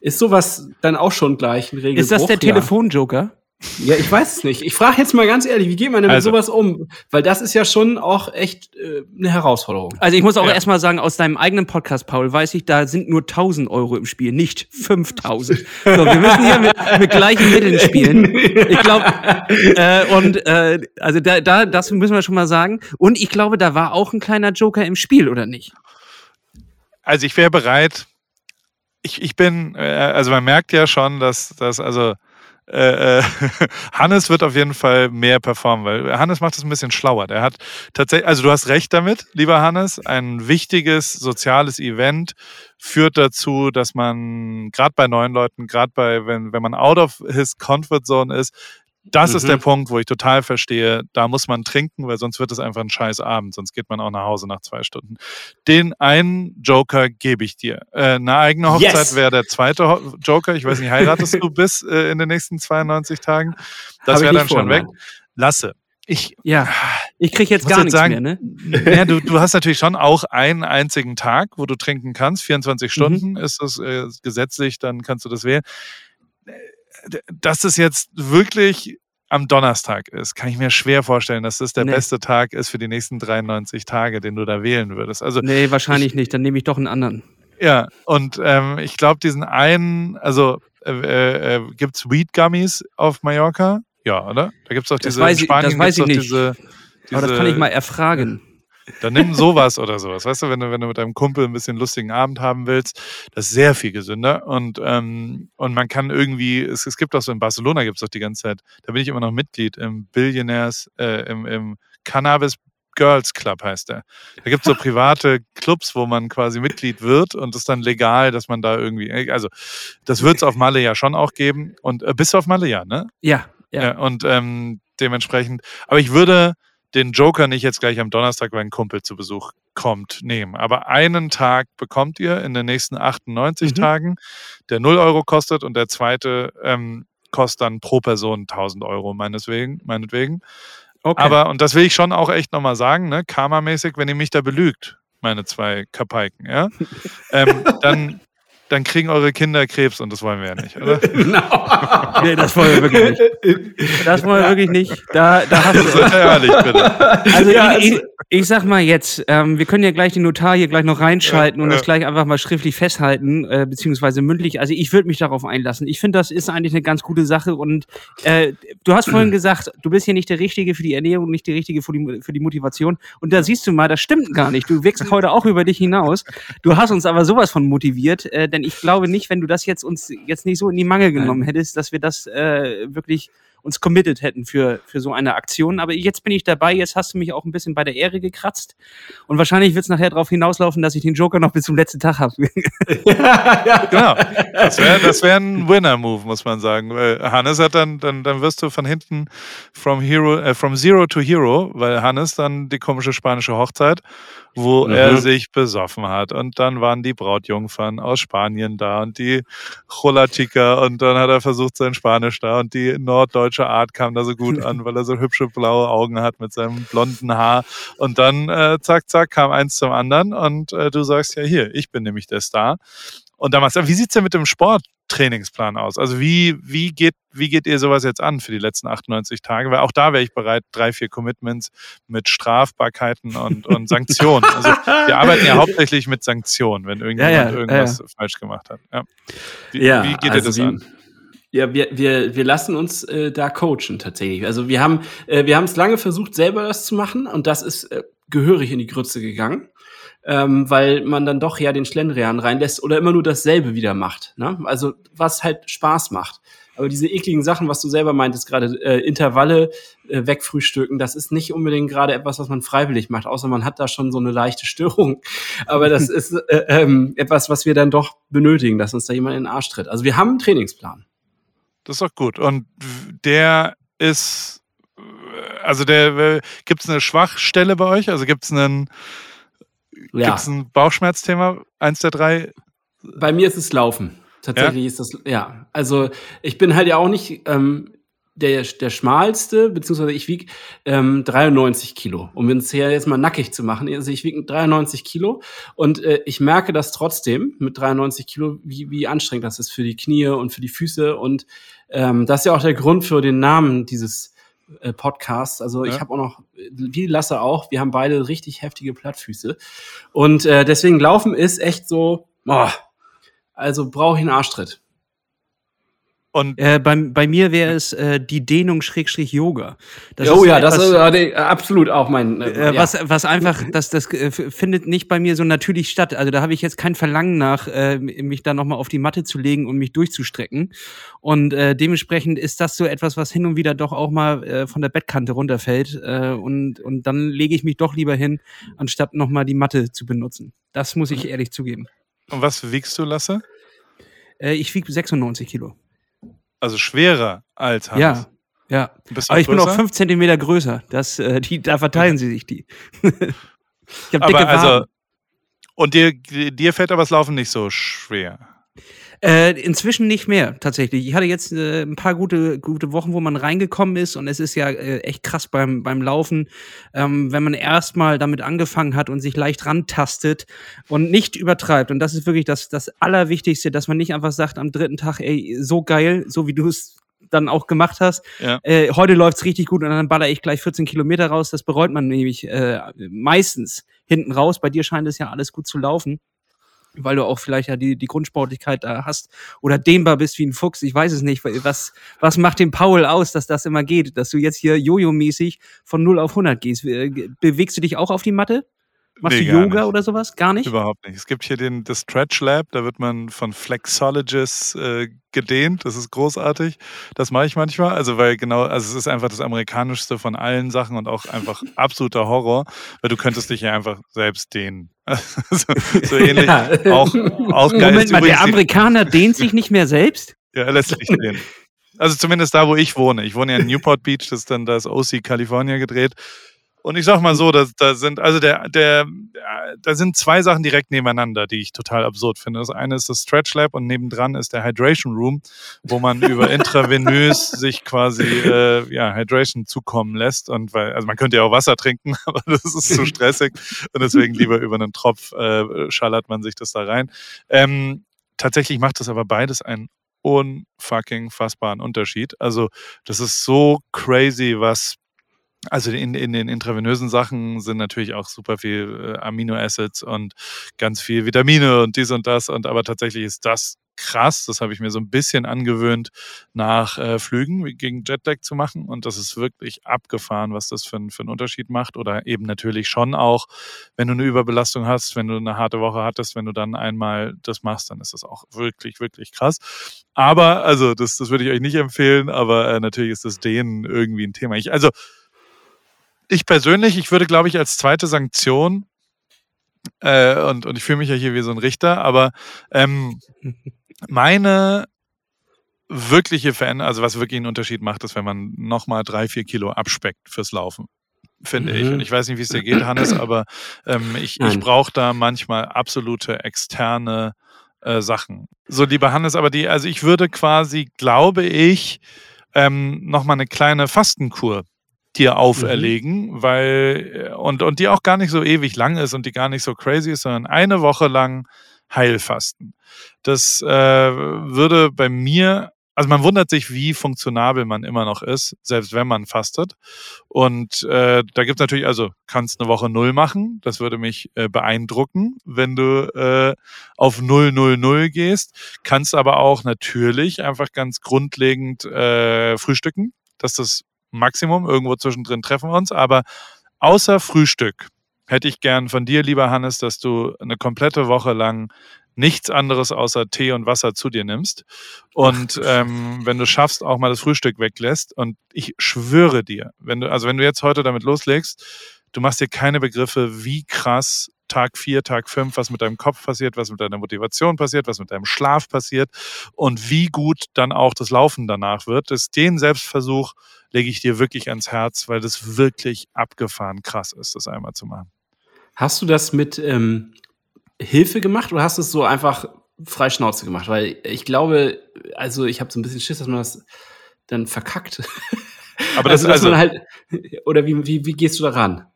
Ist sowas dann auch schon gleich ein Regelbruch? Ist das der Telefonjoker? Ja, ich weiß es nicht. Ich frage jetzt mal ganz ehrlich, wie geht man denn also, mit sowas um? Weil das ist ja schon auch echt äh, eine Herausforderung. Also ich muss auch ja. erstmal sagen, aus deinem eigenen Podcast, Paul, weiß ich, da sind nur 1000 Euro im Spiel, nicht 5000. so, wir müssen hier mit, mit gleichen Mitteln spielen. Ich glaube, äh, und äh, also da, da, das müssen wir schon mal sagen. Und ich glaube, da war auch ein kleiner Joker im Spiel, oder nicht? Also ich wäre bereit, ich, ich bin, äh, also man merkt ja schon, dass, dass also äh, äh Hannes wird auf jeden Fall mehr performen, weil Hannes macht es ein bisschen schlauer. Der hat tatsächlich, also du hast recht damit, lieber Hannes, ein wichtiges soziales Event führt dazu, dass man gerade bei neuen Leuten, gerade bei, wenn, wenn man out of his comfort zone ist, das mhm. ist der mhm. Punkt, wo ich total verstehe, da muss man trinken, weil sonst wird es einfach ein scheiß Abend, sonst geht man auch nach Hause nach zwei Stunden. Den einen Joker gebe ich dir. Äh, eine eigene Hochzeit yes. wäre der zweite Ho Joker. Ich weiß nicht, heiratest du bis äh, in den nächsten 92 Tagen? Das wäre dann schon weg. Lasse. Ich, ja, ich kriege jetzt gar jetzt nichts sagen, mehr, ne? Ja, du, du hast natürlich schon auch einen einzigen Tag, wo du trinken kannst. 24 mhm. Stunden mhm. ist das äh, gesetzlich, dann kannst du das wählen dass es jetzt wirklich am Donnerstag ist, kann ich mir schwer vorstellen, dass das der nee. beste Tag ist für die nächsten 93 Tage, den du da wählen würdest. Also nee, wahrscheinlich ich, nicht. Dann nehme ich doch einen anderen. Ja, und ähm, ich glaube, diesen einen, also äh, äh, gibt es Weed Gummies auf Mallorca? Ja, oder? Da gibt es auch diese, das weiß ich, das weiß ich nicht. Diese, diese, Aber das kann ich mal erfragen. Dann nimm sowas oder sowas. Weißt du, wenn du, wenn du mit deinem Kumpel ein bisschen lustigen Abend haben willst, das ist sehr viel gesünder. Und, ähm, und man kann irgendwie, es, es gibt auch so in Barcelona gibt es auch die ganze Zeit, da bin ich immer noch Mitglied im Billionaires, äh, im, im Cannabis Girls Club heißt der. Da gibt es so private Clubs, wo man quasi Mitglied wird und es ist dann legal, dass man da irgendwie, also das wird es auf Malle ja schon auch geben. Und äh, bist du auf Malle, ja, ne? Ja, ja. ja und ähm, dementsprechend, aber ich würde, den Joker nicht jetzt gleich am Donnerstag, weil ein Kumpel zu Besuch kommt, nehmen. Aber einen Tag bekommt ihr in den nächsten 98 mhm. Tagen, der 0 Euro kostet und der zweite ähm, kostet dann pro Person 1000 Euro, meineswegen, meinetwegen. Okay. Aber, und das will ich schon auch echt nochmal sagen, ne, karmamäßig, wenn ihr mich da belügt, meine zwei Kapaiken, ja, ähm, dann, dann kriegen eure Kinder Krebs und das wollen wir ja nicht, oder? no. nee, das wollen wir wirklich nicht. Das wollen wir wirklich nicht. Da, da hast du. Ehrlich, bitte. Also, ja, ich, also ich sag mal jetzt, ähm, wir können ja gleich den Notar hier gleich noch reinschalten ja, und ja. das gleich einfach mal schriftlich festhalten, äh, beziehungsweise mündlich. Also ich würde mich darauf einlassen. Ich finde, das ist eigentlich eine ganz gute Sache. Und äh, du hast vorhin gesagt, du bist hier nicht der Richtige für die Ernährung, nicht der Richtige für die, für die Motivation. Und da siehst du mal, das stimmt gar nicht. Du wirkst heute auch über dich hinaus. Du hast uns aber sowas von motiviert, äh, denn ich glaube nicht, wenn du das jetzt uns jetzt nicht so in die Mangel genommen hättest, dass wir das äh, wirklich uns committed hätten für, für so eine Aktion. Aber jetzt bin ich dabei, jetzt hast du mich auch ein bisschen bei der Ehre gekratzt. Und wahrscheinlich wird es nachher darauf hinauslaufen, dass ich den Joker noch bis zum letzten Tag habe. ja, ja, genau. Das wäre das wär ein Winner-Move, muss man sagen. Weil Hannes hat dann, dann, dann wirst du von hinten from, hero, äh, from Zero to Hero, weil Hannes dann die komische spanische Hochzeit wo mhm. er sich besoffen hat. Und dann waren die Brautjungfern aus Spanien da und die Cholatica und dann hat er versucht sein Spanisch da und die norddeutsche Art kam da so gut an, weil er so hübsche blaue Augen hat mit seinem blonden Haar. Und dann äh, zack, zack, kam eins zum anderen und äh, du sagst ja hier, ich bin nämlich der Star. Und damals, wie sieht's denn mit dem Sporttrainingsplan aus? Also wie, wie, geht, wie geht ihr sowas jetzt an für die letzten 98 Tage? Weil auch da wäre ich bereit, drei, vier Commitments mit Strafbarkeiten und, und Sanktionen. Also wir arbeiten ja hauptsächlich mit Sanktionen, wenn irgendjemand ja, ja, irgendwas ja, falsch gemacht hat. Ja. Wie, wie geht also ihr das an? Ja, wir, wir, wir lassen uns äh, da coachen tatsächlich. Also wir haben äh, wir haben es lange versucht, selber das zu machen und das ist äh, gehörig in die Grütze gegangen ähm, weil man dann doch ja den Schlendrian reinlässt oder immer nur dasselbe wieder macht. Ne? Also was halt Spaß macht. Aber diese ekligen Sachen, was du selber meintest, gerade äh, Intervalle äh, wegfrühstücken, das ist nicht unbedingt gerade etwas, was man freiwillig macht, außer man hat da schon so eine leichte Störung. Aber das ist äh, ähm, etwas, was wir dann doch benötigen, dass uns da jemand in den Arsch tritt. Also wir haben einen Trainingsplan. Das ist doch gut. Und der ist, also der, gibt es eine Schwachstelle bei euch? Also gibt es einen, ja. gibt's ein Bauchschmerzthema? Eins der drei? Bei mir ist es Laufen. Tatsächlich ja? ist das, ja. Also ich bin halt ja auch nicht, ähm, der, der schmalste, beziehungsweise ich wiege ähm, 93 Kilo, um uns hier jetzt mal nackig zu machen. Also ich wiege 93 Kilo und äh, ich merke das trotzdem mit 93 Kilo, wie, wie anstrengend das ist für die Knie und für die Füße. Und ähm, das ist ja auch der Grund für den Namen dieses äh, Podcasts. Also ja. ich habe auch noch, wie Lasse auch, wir haben beide richtig heftige Plattfüße. Und äh, deswegen Laufen ist echt so, boah, also brauche ich einen Arschtritt. Und äh, bei, bei mir wäre es äh, die Dehnung Schrägstrich Yoga. Das oh ja, etwas, das ist äh, absolut auch mein. Äh, äh, ja. was, was einfach, das, das äh, findet nicht bei mir so natürlich statt. Also da habe ich jetzt kein Verlangen nach, äh, mich da nochmal auf die Matte zu legen und mich durchzustrecken. Und äh, dementsprechend ist das so etwas, was hin und wieder doch auch mal äh, von der Bettkante runterfällt. Äh, und, und dann lege ich mich doch lieber hin, anstatt nochmal die Matte zu benutzen. Das muss ich ehrlich zugeben. Und was wiegst du, Lasse? Äh, ich wiege 96 Kilo. Also schwerer als Hannes. Ja, ja. Aber ich größer? bin auch fünf Zentimeter größer. Das, äh, die, da verteilen sie sich die. ich habe dicke also, Und dir, dir fällt aber das Laufen nicht so schwer. Äh, inzwischen nicht mehr, tatsächlich. Ich hatte jetzt äh, ein paar gute, gute Wochen, wo man reingekommen ist und es ist ja äh, echt krass beim, beim Laufen, ähm, wenn man erstmal damit angefangen hat und sich leicht rantastet und nicht übertreibt. Und das ist wirklich das, das Allerwichtigste, dass man nicht einfach sagt am dritten Tag, ey, so geil, so wie du es dann auch gemacht hast. Ja. Äh, heute läuft's richtig gut und dann baller ich gleich 14 Kilometer raus. Das bereut man nämlich äh, meistens hinten raus. Bei dir scheint es ja alles gut zu laufen weil du auch vielleicht ja die, die Grundsportlichkeit da hast oder dehnbar bist wie ein Fuchs. Ich weiß es nicht. Was, was macht den Paul aus, dass das immer geht? Dass du jetzt hier Jojo-mäßig von 0 auf 100 gehst. Bewegst du dich auch auf die Matte? Machst nee, du Yoga oder sowas? Gar nicht? Überhaupt nicht. Es gibt hier den das Stretch Lab, da wird man von Flexologists äh, gedehnt. Das ist großartig. Das mache ich manchmal. Also, weil genau, also es ist einfach das amerikanischste von allen Sachen und auch einfach absoluter Horror, weil du könntest dich ja einfach selbst dehnen. so, so ähnlich. Ja. Auch, auch geil Moment mal, der Amerikaner dehnt sich nicht mehr selbst? Ja, er lässt sich dehnen. Also zumindest da, wo ich wohne. Ich wohne ja in Newport Beach, das ist dann das OC California gedreht. Und ich sag mal so, da, da sind, also der, der, da sind zwei Sachen direkt nebeneinander, die ich total absurd finde. Das eine ist das Stretch Lab und nebendran ist der Hydration Room, wo man über intravenös sich quasi äh, ja, Hydration zukommen lässt. Und weil, also man könnte ja auch Wasser trinken, aber das ist zu stressig. Und deswegen lieber über einen Tropf äh, schallert man sich das da rein. Ähm, tatsächlich macht das aber beides einen unfucking fassbaren Unterschied. Also das ist so crazy, was also in, in den intravenösen Sachen sind natürlich auch super viel äh, Aminoacids und ganz viel Vitamine und dies und das. Und aber tatsächlich ist das krass. Das habe ich mir so ein bisschen angewöhnt, nach äh, Flügen gegen Jetlag zu machen. Und das ist wirklich abgefahren, was das für, für einen Unterschied macht. Oder eben natürlich schon auch, wenn du eine Überbelastung hast, wenn du eine harte Woche hattest, wenn du dann einmal das machst, dann ist das auch wirklich, wirklich krass. Aber, also, das, das würde ich euch nicht empfehlen, aber äh, natürlich ist das denen irgendwie ein Thema. Ich, also, ich persönlich, ich würde, glaube ich, als zweite Sanktion, äh, und, und ich fühle mich ja hier wie so ein Richter, aber ähm, meine wirkliche Veränderung, also was wirklich einen Unterschied macht, ist, wenn man nochmal drei, vier Kilo abspeckt fürs Laufen finde mhm. ich. Und ich weiß nicht, wie es dir geht, Hannes, aber ähm, ich, ich brauche da manchmal absolute externe äh, Sachen. So, lieber Hannes, aber die, also ich würde quasi, glaube ich, ähm, nochmal eine kleine Fastenkur dir auferlegen, mhm. weil und, und die auch gar nicht so ewig lang ist und die gar nicht so crazy ist, sondern eine Woche lang Heilfasten. Das äh, würde bei mir, also man wundert sich, wie funktionabel man immer noch ist, selbst wenn man fastet. Und äh, da gibt es natürlich, also kannst eine Woche null machen, das würde mich äh, beeindrucken, wenn du äh, auf null null null gehst. Kannst aber auch natürlich einfach ganz grundlegend äh, frühstücken, dass das Maximum. Irgendwo zwischendrin treffen wir uns. Aber außer Frühstück hätte ich gern von dir, lieber Hannes, dass du eine komplette Woche lang nichts anderes außer Tee und Wasser zu dir nimmst. Und ähm, wenn du schaffst, auch mal das Frühstück weglässt. Und ich schwöre dir, wenn du, also wenn du jetzt heute damit loslegst, du machst dir keine Begriffe, wie krass Tag vier, Tag fünf, was mit deinem Kopf passiert, was mit deiner Motivation passiert, was mit deinem Schlaf passiert und wie gut dann auch das Laufen danach wird. Das, den Selbstversuch lege ich dir wirklich ans Herz, weil das wirklich abgefahren krass ist, das einmal zu machen. Hast du das mit ähm, Hilfe gemacht oder hast du es so einfach frei Schnauze gemacht? Weil ich glaube, also ich habe so ein bisschen Schiss, dass man das dann verkackt. Aber das also, also, halt, oder wie, wie, wie gehst du da ran?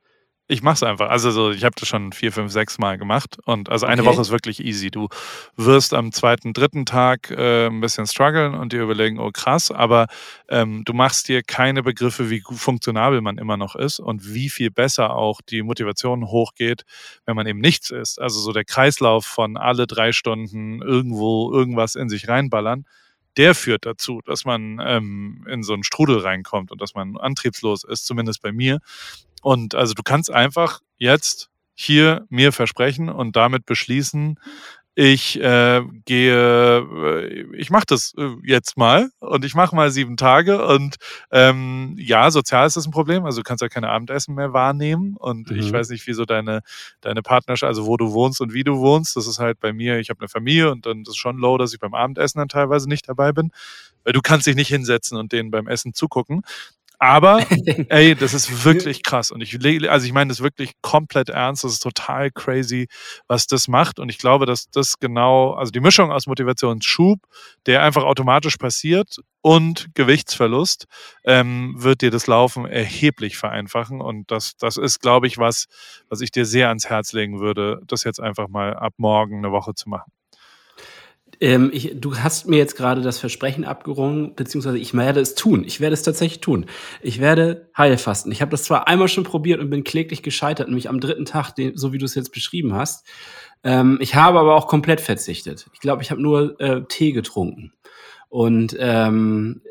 Ich mach's einfach. Also so, ich habe das schon vier, fünf, sechs Mal gemacht und also eine Okay. Woche ist wirklich easy. Du wirst am zweiten, dritten Tag äh, ein bisschen strugglen und dir überlegen, oh krass, aber ähm, du machst dir keine Begriffe, wie funktionabel man immer noch ist und wie viel besser auch die Motivation hochgeht, wenn man eben nichts ist. Also so der Kreislauf von alle drei Stunden irgendwo irgendwas in sich reinballern, der führt dazu, dass man ähm, in so einen Strudel reinkommt und dass man antriebslos ist, zumindest bei mir. Und also du kannst einfach jetzt hier mir versprechen und damit beschließen, ich äh, gehe, äh, ich mache das äh, jetzt mal und ich mache mal sieben Tage und ähm, ja, sozial ist das ein Problem. Also du kannst ja keine Abendessen mehr wahrnehmen und ich Mhm. weiß nicht, wieso deine deine Partnerschaft, also wo du wohnst und wie du wohnst. Das ist halt bei mir. Ich habe eine Familie und dann ist es schon low, dass ich beim Abendessen dann teilweise nicht dabei bin, weil du kannst dich nicht hinsetzen und denen beim Essen zugucken. Aber ey, das ist wirklich krass. Und ich also ich meine das wirklich komplett ernst. Das ist total crazy, was das macht. Und ich glaube, dass das genau, also die Mischung aus Motivationsschub, der einfach automatisch passiert, und Gewichtsverlust, ähm, wird dir das Laufen erheblich vereinfachen. Und das, das ist, glaube ich, was, was ich dir sehr ans Herz legen würde, das jetzt einfach mal ab morgen eine Woche zu machen. Ähm, ich, du hast mir jetzt gerade das Versprechen abgerungen, beziehungsweise ich werde es tun. Ich werde es tatsächlich tun. Ich werde Heilfasten. Ich habe das zwar einmal schon probiert und bin kläglich gescheitert, nämlich am dritten Tag, den, so wie du es jetzt beschrieben hast. Ähm, ich habe aber auch komplett verzichtet. Ich glaube, ich habe nur äh, Tee getrunken. Und ähm,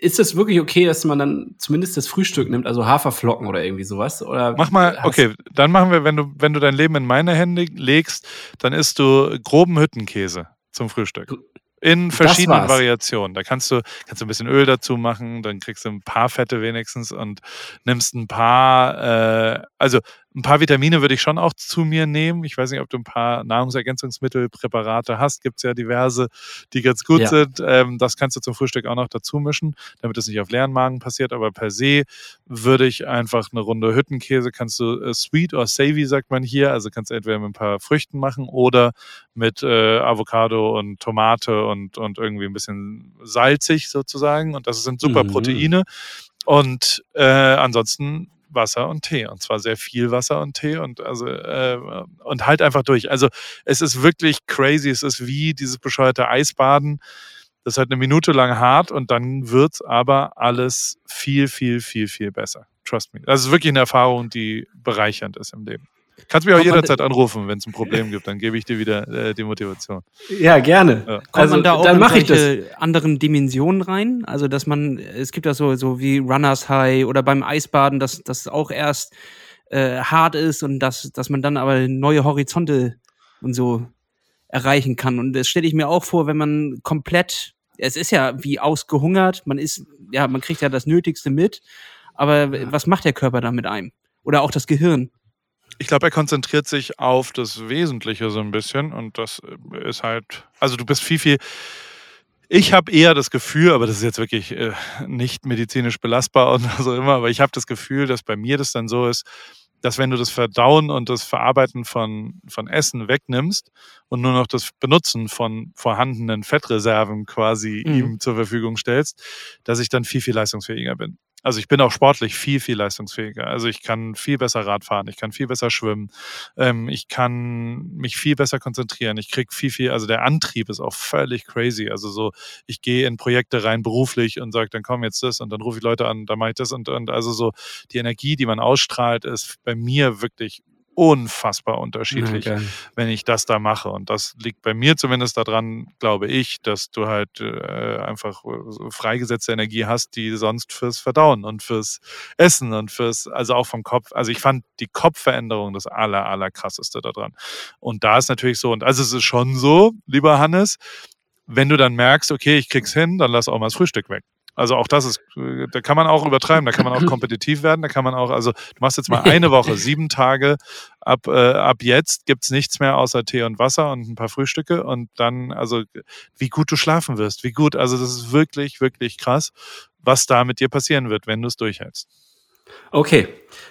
ist es wirklich okay, dass man dann zumindest das Frühstück nimmt, also Haferflocken oder irgendwie sowas? Oder Mach mal, okay, dann machen wir, wenn du, wenn du dein Leben in meine Hände legst, dann isst du groben Hüttenkäse zum Frühstück. In verschiedenen. Variationen. Da kannst du, kannst du ein bisschen Öl dazu machen, dann kriegst du ein paar Fette wenigstens und nimmst ein paar, äh, also ein paar Vitamine würde ich schon auch zu mir nehmen. Ich weiß nicht, ob du ein paar Nahrungsergänzungsmittelpräparate hast. Gibt es ja diverse, die ganz gut Ja. sind. Ähm, das kannst du zum Frühstück auch noch dazu mischen, damit es nicht auf leeren Magen passiert. Aber per se würde ich einfach eine Runde Hüttenkäse, kannst du äh, sweet or savvy, sagt man hier. Also kannst du entweder mit ein paar Früchten machen oder mit äh, Avocado und Tomate und, und irgendwie ein bisschen salzig sozusagen. Und das sind super Mhm. Proteine. Und äh, ansonsten Wasser und Tee. Und zwar sehr viel Wasser und Tee und also äh, und halt einfach durch. Also es ist wirklich crazy. Es ist wie dieses bescheuerte Eisbaden. Das ist halt eine Minute lang hart und dann wird's aber alles viel, viel, viel, viel besser. Trust me. Das ist wirklich eine Erfahrung, die bereichernd ist im Leben. Kannst mich auch jederzeit anrufen, wenn es ein Problem gibt. Dann gebe ich dir wieder äh, die Motivation. Ja, gerne. Ja. Kommt Also, man da auch dann in mache ich das. solche anderen Dimensionen rein? Also, dass man, es gibt ja so, so wie Runners High oder beim Eisbaden, dass das auch erst äh, hart ist und dass, dass man dann aber neue Horizonte und so erreichen kann. Und das stelle ich mir auch vor, wenn man komplett, es ist ja wie ausgehungert, man ist, ja, man kriegt ja das Nötigste mit, aber was macht der Körper dann mit einem? Oder auch das Gehirn? Ich glaube, er konzentriert sich auf das Wesentliche so ein bisschen und das äh, ist halt, also du bist viel, viel. Ich habe eher das Gefühl, aber das ist jetzt wirklich äh, nicht medizinisch belastbar und so immer, aber ich habe das Gefühl, dass bei mir das dann so ist, dass wenn du das Verdauen und das Verarbeiten von, von Essen wegnimmst und nur noch das Benutzen von vorhandenen Fettreserven quasi Mhm. ihm zur Verfügung stellst, dass ich dann viel, viel leistungsfähiger bin. Also ich bin auch sportlich viel, viel leistungsfähiger. Also ich kann viel besser Rad fahren, ich kann viel besser schwimmen, ähm, ich kann mich viel besser konzentrieren, ich krieg viel, viel, also der Antrieb ist auch völlig crazy. Also so, ich gehe in Projekte rein beruflich und sage, dann komm jetzt das und dann rufe ich Leute an, dann mache ich das und, und also so die Energie, die man ausstrahlt, ist bei mir wirklich unfassbar unterschiedlich geil. wenn ich das da mache. Und das liegt bei mir zumindest daran, glaube ich, dass du halt äh, einfach äh, freigesetzte Energie hast, die sonst fürs Verdauen und fürs Essen und fürs, also auch vom Kopf. Also ich fand die Kopfveränderung das aller, aller krasseste daran. Und da ist natürlich so, und also es ist schon so, lieber Hannes, wenn du dann merkst, okay, ich krieg's hin, dann lass auch mal das Frühstück weg. Also auch das ist, da kann man auch übertreiben, da kann man auch kompetitiv werden, da kann man auch, also du machst jetzt mal eine Woche, sieben Tage, ab, äh, ab jetzt gibt es nichts mehr außer Tee und Wasser und ein paar Frühstücke und dann, also wie gut du schlafen wirst, wie gut, also das ist wirklich, wirklich krass, was da mit dir passieren wird, wenn du es durchhältst. Okay,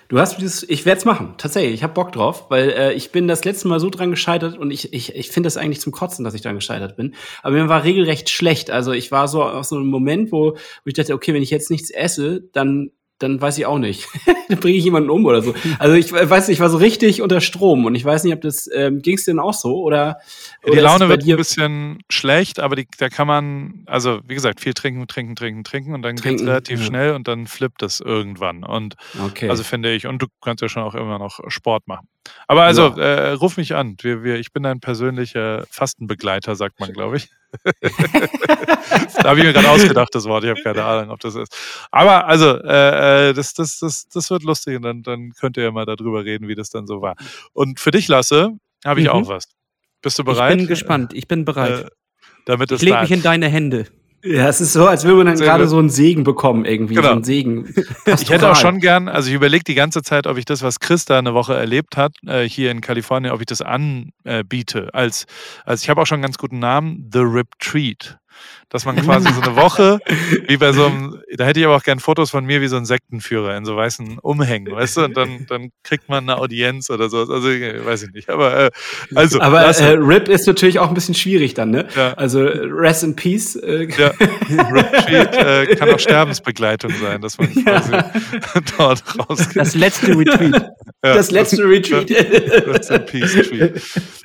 du hast dieses, ich werde es machen, tatsächlich, ich habe Bock drauf, weil äh, ich bin das letzte Mal so dran gescheitert und ich, ich, ich finde das eigentlich zum Kotzen, dass ich dran gescheitert bin. Aber mir war regelrecht schlecht. Also ich war so auf so einem Moment, wo, wo ich dachte, okay, wenn ich jetzt nichts esse, dann dann weiß ich auch nicht. dann bringe ich jemanden um oder so. Also ich weiß nicht, ich war so richtig unter Strom und ich weiß nicht, ob das ähm, ging es denn auch so oder, oder die Laune wird ein bisschen schlecht, aber die, da kann man, also wie gesagt, viel trinken, trinken, trinken, trinken und dann geht es relativ ja. schnell und dann flippt es irgendwann. Und okay. also finde ich, und du kannst ja schon auch immer noch Sport machen. Aber also, ja. äh, ruf mich an. Wir, wir, ich bin dein persönlicher Fastenbegleiter, sagt man, glaube ich. Da habe ich mir gerade ausgedacht, das Wort. Ich habe keine Ahnung, ob das ist. Aber also, äh, äh, das, das, das, das wird lustig und dann, dann könnt ihr ja mal darüber reden, wie das dann so war. Und für dich, Lasse, habe ich mhm. auch was. Bist du bereit? Ich bin gespannt. Ich bin bereit. Äh, damit ich lege mich in deine Hände. Ja, es ist so, als würde man dann gerade so einen Segen bekommen, irgendwie. Genau. So einen Segen. ich hätte auch schon gern, also ich überlege die ganze Zeit, ob ich das, was Chris da eine Woche erlebt hat, äh, hier in Kalifornien, ob ich das anbiete. als, als ich habe auch schon einen ganz guten Namen, The Rip Treat dass man quasi so eine Woche, wie bei so einem, da hätte ich aber auch gern Fotos von mir wie so ein Sektenführer in so weißen Umhängen, weißt du, und dann, dann kriegt man eine Audienz oder so. Also weiß ich nicht. Aber äh, also. Aber äh, Rip ist natürlich auch ein bisschen schwierig dann, ne? Ja. Also Rest in Peace. Äh. Ja. Rip äh, kann auch Sterbensbegleitung sein, dass man quasi ja. dort rausgeht. Das letzte Retreat. Ja. Das letzte Retreat. Rest in Peace Retreat.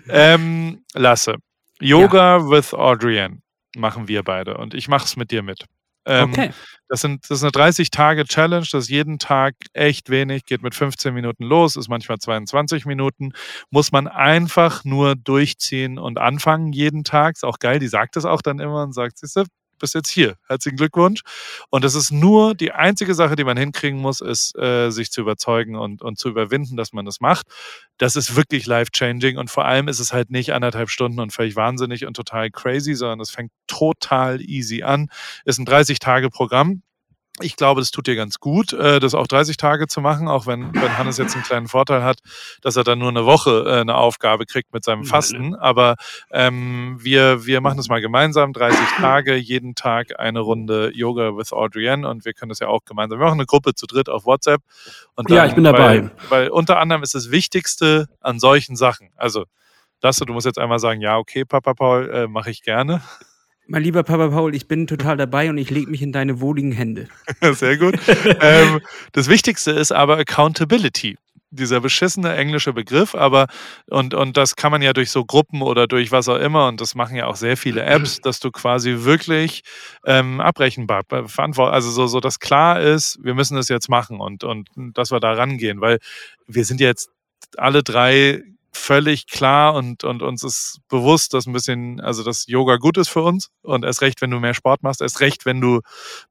Ähm, Lasse. Yoga ja. with Audrienne machen wir beide und ich mache es mit dir mit. Ähm, okay. Das, sind, das ist eine 30-Tage-Challenge, das ist jeden Tag echt wenig, geht mit 15 Minuten los, ist manchmal 22 Minuten. Muss man einfach nur durchziehen und anfangen jeden Tag. Ist auch geil, die sagt es auch dann immer und sagt, siehst du, bist jetzt hier. Herzlichen Glückwunsch. Und das ist nur die einzige Sache, die man hinkriegen muss, ist, äh, sich zu überzeugen und, und zu überwinden, dass man das macht. Das ist wirklich life-changing und vor allem ist es halt nicht anderthalb Stunden und völlig wahnsinnig und total crazy, sondern es fängt total easy an. Ist ein 30-Tage-Programm ich glaube, das tut dir ganz gut, äh, das auch 30 Tage zu machen, auch wenn, wenn Hannes jetzt einen kleinen Vorteil hat, dass er dann nur eine Woche äh, eine Aufgabe kriegt mit seinem Fasten. Aber ähm, wir, wir machen das mal gemeinsam, 30 Tage, jeden Tag eine Runde Yoga with Audrienne und wir können das ja auch gemeinsam. Wir machen eine Gruppe zu dritt auf WhatsApp. Und dann, ja, ich bin dabei. Weil, weil unter anderem ist das Wichtigste an solchen Sachen, also das, du musst jetzt einmal sagen, ja, okay, Papa Paul, äh, mache ich gerne. Mein lieber Papa Paul, ich bin total dabei und ich lege mich in deine wohligen Hände. Sehr gut. ähm, das Wichtigste ist aber Accountability dieser beschissene englische Begriff, aber und, und das kann man ja durch so Gruppen oder durch was auch immer, und das machen ja auch sehr viele Apps, dass du quasi wirklich ähm, abrechenbar, verantwortlich, also so, so, dass klar ist, wir müssen das jetzt machen und, und dass wir da rangehen, weil wir sind jetzt alle drei völlig klar und, und uns ist bewusst, dass ein bisschen, also dass Yoga gut ist für uns und erst recht, wenn du mehr Sport machst, erst recht, wenn du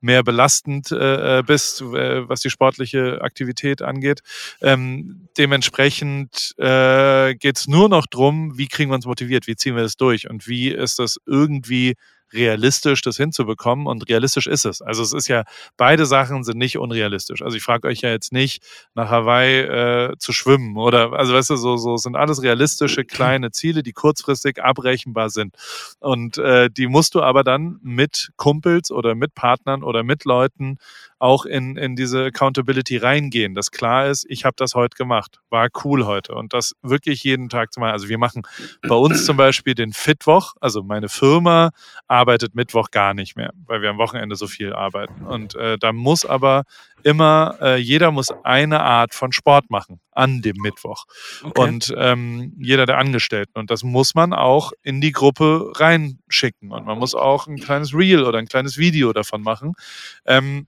mehr belastend äh, äh bist, äh, was die sportliche Aktivität angeht. Ähm, dementsprechend äh, geht es nur noch drum, wie kriegen wir uns motiviert, wie ziehen wir das durch und wie ist das irgendwie realistisch, das hinzubekommen. Und realistisch ist es. Also es ist ja, beide Sachen sind nicht unrealistisch. Also ich frage euch ja jetzt nicht, nach Hawaii äh, zu schwimmen oder, also weißt du, so, so sind alles realistische kleine Ziele, die kurzfristig abrechenbar sind. Und äh, die musst du aber dann mit Kumpels oder mit Partnern oder mit Leuten auch in, in diese Accountability reingehen, dass klar ist, ich habe das heute gemacht, war cool heute und das wirklich jeden Tag zu machen. Also wir machen bei uns zum Beispiel den Fitwoch, also meine Firma arbeitet Mittwoch gar nicht mehr, weil wir am Wochenende so viel arbeiten. Und äh, da muss aber immer, äh, jeder muss eine Art von Sport machen an dem Mittwoch. Okay. Und ähm, jeder der Angestellten. Und das muss man auch in die Gruppe reinschicken. Und man muss auch ein kleines Reel oder ein kleines Video davon machen. Ähm,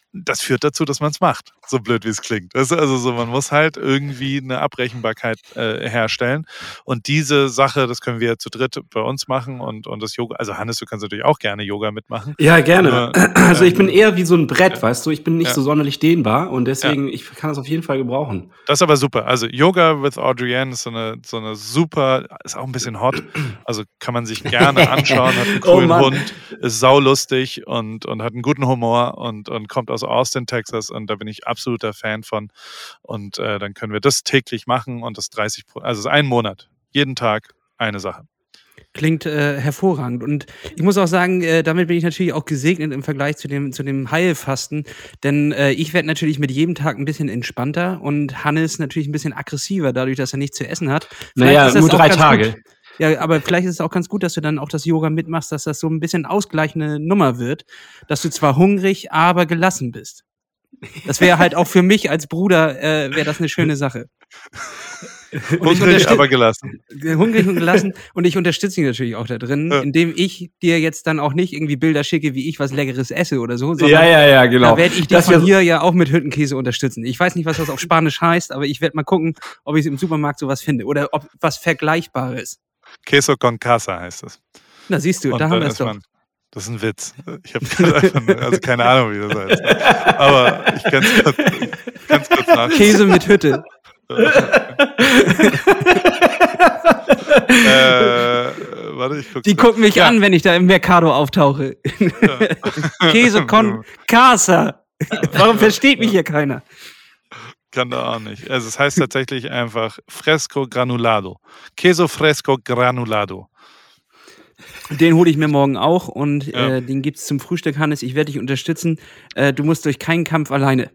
das führt dazu, dass man es macht. so blöd wie es klingt. Das ist also so, man muss halt irgendwie eine Abrechenbarkeit äh, herstellen. Und diese Sache, das können wir zu dritt bei uns machen und, und das Yoga. Also Hannes, du kannst natürlich auch gerne Yoga mitmachen. Ja, gerne. Aber, also ich bin ähm, eher wie so ein Brett, ja. weißt du, ich bin nicht so sonderlich dehnbar und deswegen, ich kann das auf jeden Fall gebrauchen. Das ist aber super. Also Yoga with Audrienne ist so eine, so eine super, ist auch ein bisschen hot. Also kann man sich gerne anschauen, hat einen coolen oh Hund, ist saulustig und, und hat einen guten Humor und, und kommt aus Austin, Texas und da bin ich absoluter Fan von. Und äh, dann können wir das täglich machen und das 30, also es ist ein Monat, jeden Tag eine Sache. Klingt äh, hervorragend. Und ich muss auch sagen, äh, damit bin ich natürlich auch gesegnet im Vergleich zu dem, zu dem Heilfasten. Denn äh, ich werde natürlich mit jedem Tag ein bisschen entspannter und Hannes natürlich ein bisschen aggressiver, dadurch, dass er nichts zu essen hat. Vielleicht naja, nur drei Tage. Gut. Ja, aber vielleicht ist es auch ganz gut, dass du dann auch das Yoga mitmachst, dass das so ein bisschen ausgleichende Nummer wird, dass du zwar hungrig, aber gelassen bist. Das wäre halt auch für mich als Bruder, äh, wäre das eine schöne Sache. hungrig, aber gelassen. Hungrig und gelassen. Und ich unterstütze ihn natürlich auch da drin, ja. indem ich dir jetzt dann auch nicht irgendwie Bilder schicke, wie ich was Leckeres esse oder so. Ja, ja, ja, genau. Da werde ich dich von hier ja auch mit Hüttenkäse unterstützen. Ich weiß nicht, was das auf Spanisch heißt, aber ich werde mal gucken, ob ich im Supermarkt sowas finde oder ob was Vergleichbares. Queso con casa heißt es. Na, siehst du, und da haben wir es doch. Das ist ein Witz. Ich habe also keine Ahnung, wie das heißt. Aber ich kann es kurz, kurz nachschauen. Käse mit Hütte. äh, warte, ich guck's Die gucken mich ja. an, wenn ich da im Mercado auftauche. Ja. Käse con casa. Warum versteht mich hier keiner? Kann da auch nicht. Also es heißt tatsächlich einfach Fresco Granulado. Queso Fresco Granulado. Den hole ich mir morgen auch und ja. äh, den gibt es zum Frühstück, Hannes. Ich werde dich unterstützen. Äh, du musst durch keinen Kampf alleine.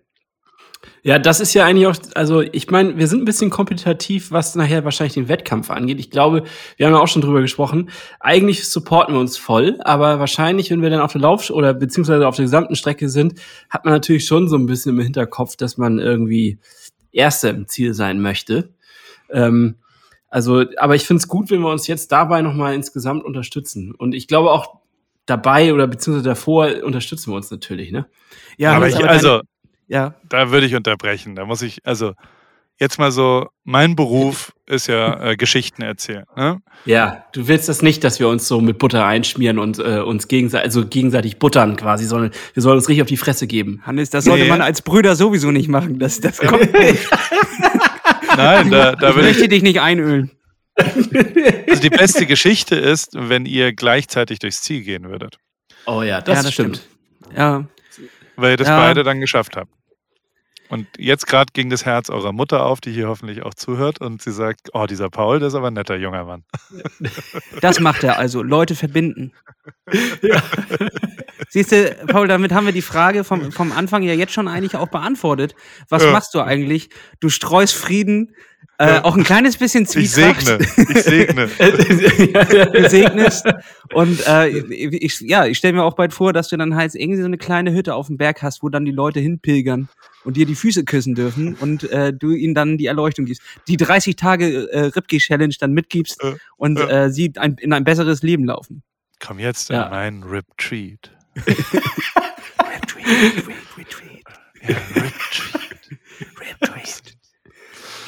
Ja, das ist ja eigentlich auch, also ich meine, wir sind ein bisschen kompetitiv, was nachher wahrscheinlich den Wettkampf angeht. Ich glaube, wir haben ja auch schon drüber gesprochen. Eigentlich supporten wir uns voll, aber wahrscheinlich, wenn wir dann auf der Lauf- oder beziehungsweise auf der gesamten Strecke sind, hat man natürlich schon so ein bisschen im Hinterkopf, dass man irgendwie Erster im Ziel sein möchte. Ähm, also, aber ich finde es gut, wenn wir uns jetzt dabei nochmal insgesamt unterstützen. Und ich glaube auch dabei oder beziehungsweise davor unterstützen wir uns natürlich, ne? Ja, aber ich, also, ja. Da würde ich unterbrechen. Da muss ich, also jetzt mal so, mein Beruf ist ja äh, Geschichten erzählen. Ne? Ja, du willst das nicht, dass wir uns so mit Butter einschmieren und äh, uns gegenseitig, also gegenseitig buttern quasi, sondern wir sollen uns richtig auf die Fresse geben. Hannes, das sollte nee. man als Brüder sowieso nicht machen. Das, das kommt nicht. Nein, da, da ich möchte dich nicht einölen. Also die beste Geschichte ist, wenn ihr gleichzeitig durchs Ziel gehen würdet. Oh ja, das, ja, das stimmt. stimmt. Ja. Weil ihr das ja. beide dann geschafft habt. Und jetzt gerade ging das Herz eurer Mutter auf, die hier hoffentlich auch zuhört, und sie sagt: Oh, dieser Paul, der ist aber ein netter junger Mann. Das macht er also, Leute verbinden. Ja. Siehst du, Paul, damit haben wir die Frage vom, vom Anfang ja jetzt schon eigentlich auch beantwortet. Was ja. machst du eigentlich? Du streust Frieden, äh, auch ein kleines bisschen Zwietracht. Ich segne. Ich segne. du segnest. Und äh, ich, ja, ich stelle mir auch bald vor, dass du dann halt irgendwie so eine kleine Hütte auf dem Berg hast, wo dann die Leute hinpilgern und dir die Füße küssen dürfen und äh, du ihnen dann die Erleuchtung gibst. Die 30 Tage äh, Ripkey-Challenge dann mitgibst und äh, sie ein, in ein besseres Leben laufen. Komm jetzt ja. in mein Rip-Treat. Rip-Treat, Rip-Treat. Ja, Rip-Treat. Rip-Treat.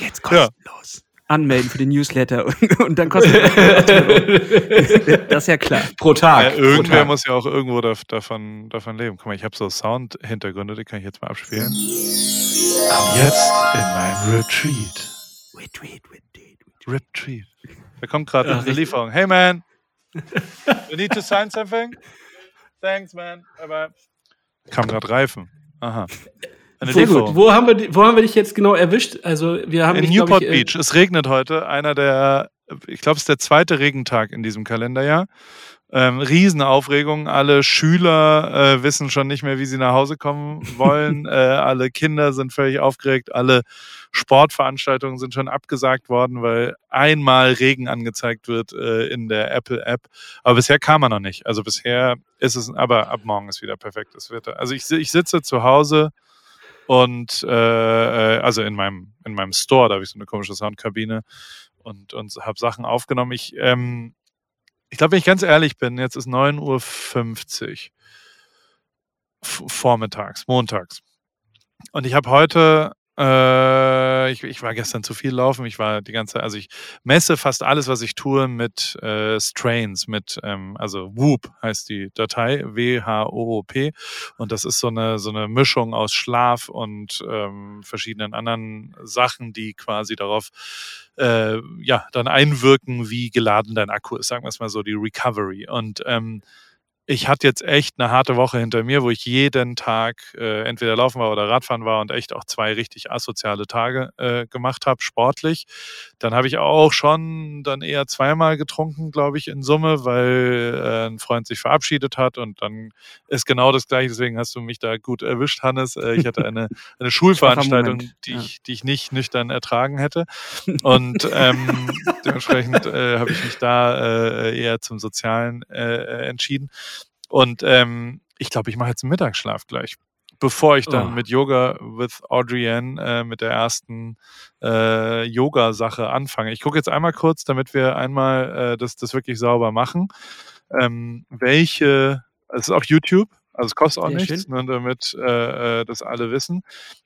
Jetzt kostenlos. Ja. Anmelden für den Newsletter und, und dann kostet das ist ja klar. Pro Tag. Ja, irgendwer pro Tag. muss ja auch irgendwo da, davon, davon leben. Guck mal, ich habe so Sound-Hintergründe, die kann ich jetzt mal abspielen. Komm jetzt in mein Retreat. Retreat, Retreat. Retreat. Da kommt gerade eine Lieferung. Hey man, you need to sign something? Thanks man. Bye bye. Kam gerade Reifen. Aha. Eine Sehr gut. Wo haben, wir, wo haben wir dich jetzt genau erwischt? Also wir haben in dich, Newport ich, äh, Beach. Es regnet heute. Einer der, ich glaube, es ist der zweite Regentag in diesem Kalenderjahr. Ähm, Riesenaufregung. Alle Schüler äh, wissen schon nicht mehr, wie sie nach Hause kommen wollen. äh, alle Kinder sind völlig aufgeregt. Alle Sportveranstaltungen sind schon abgesagt worden, weil einmal Regen angezeigt wird äh, in der Apple App. Aber bisher kam er noch nicht. Also bisher ist es, aber ab morgen ist wieder perfektes Wetter. Also ich, ich sitze zu Hause und äh, äh, also in meinem, in meinem Store, da habe ich so eine komische Soundkabine und, und habe Sachen aufgenommen. Ich, ähm, ich glaube, wenn ich ganz ehrlich bin, jetzt ist 9.50 Uhr vormittags, montags. Und ich habe heute äh, ich, ich, war gestern zu viel laufen. Ich war die ganze, also ich messe fast alles, was ich tue, mit äh, Strains, mit, ähm, also Whoop heißt die Datei, W-H-O-O-P. Und das ist so eine, so eine Mischung aus Schlaf und ähm, verschiedenen anderen Sachen, die quasi darauf äh, ja, dann einwirken, wie geladen dein Akku ist, sagen wir es mal so, die Recovery. Und ähm, ich hatte jetzt echt eine harte Woche hinter mir, wo ich jeden Tag äh, entweder laufen war oder Radfahren war und echt auch zwei richtig asoziale Tage äh, gemacht habe, sportlich. Dann habe ich auch schon dann eher zweimal getrunken, glaube ich, in Summe, weil äh, ein Freund sich verabschiedet hat und dann ist genau das gleiche. Deswegen hast du mich da gut erwischt, Hannes. Äh, ich hatte eine, eine Schulveranstaltung, die, ja. ich, die ich nicht nüchtern ertragen hätte. Und ähm, dementsprechend äh, habe ich mich da äh, eher zum Sozialen äh, entschieden. Und ähm, ich glaube, ich mache jetzt einen Mittagsschlaf gleich, bevor ich dann oh. mit Yoga with Audrienne äh, mit der ersten äh, Yoga-Sache anfange. Ich gucke jetzt einmal kurz, damit wir einmal äh, das, das wirklich sauber machen. Ähm, welche, es ist auf YouTube, also es kostet auch Sehr nichts, ne, damit äh, äh, das alle wissen.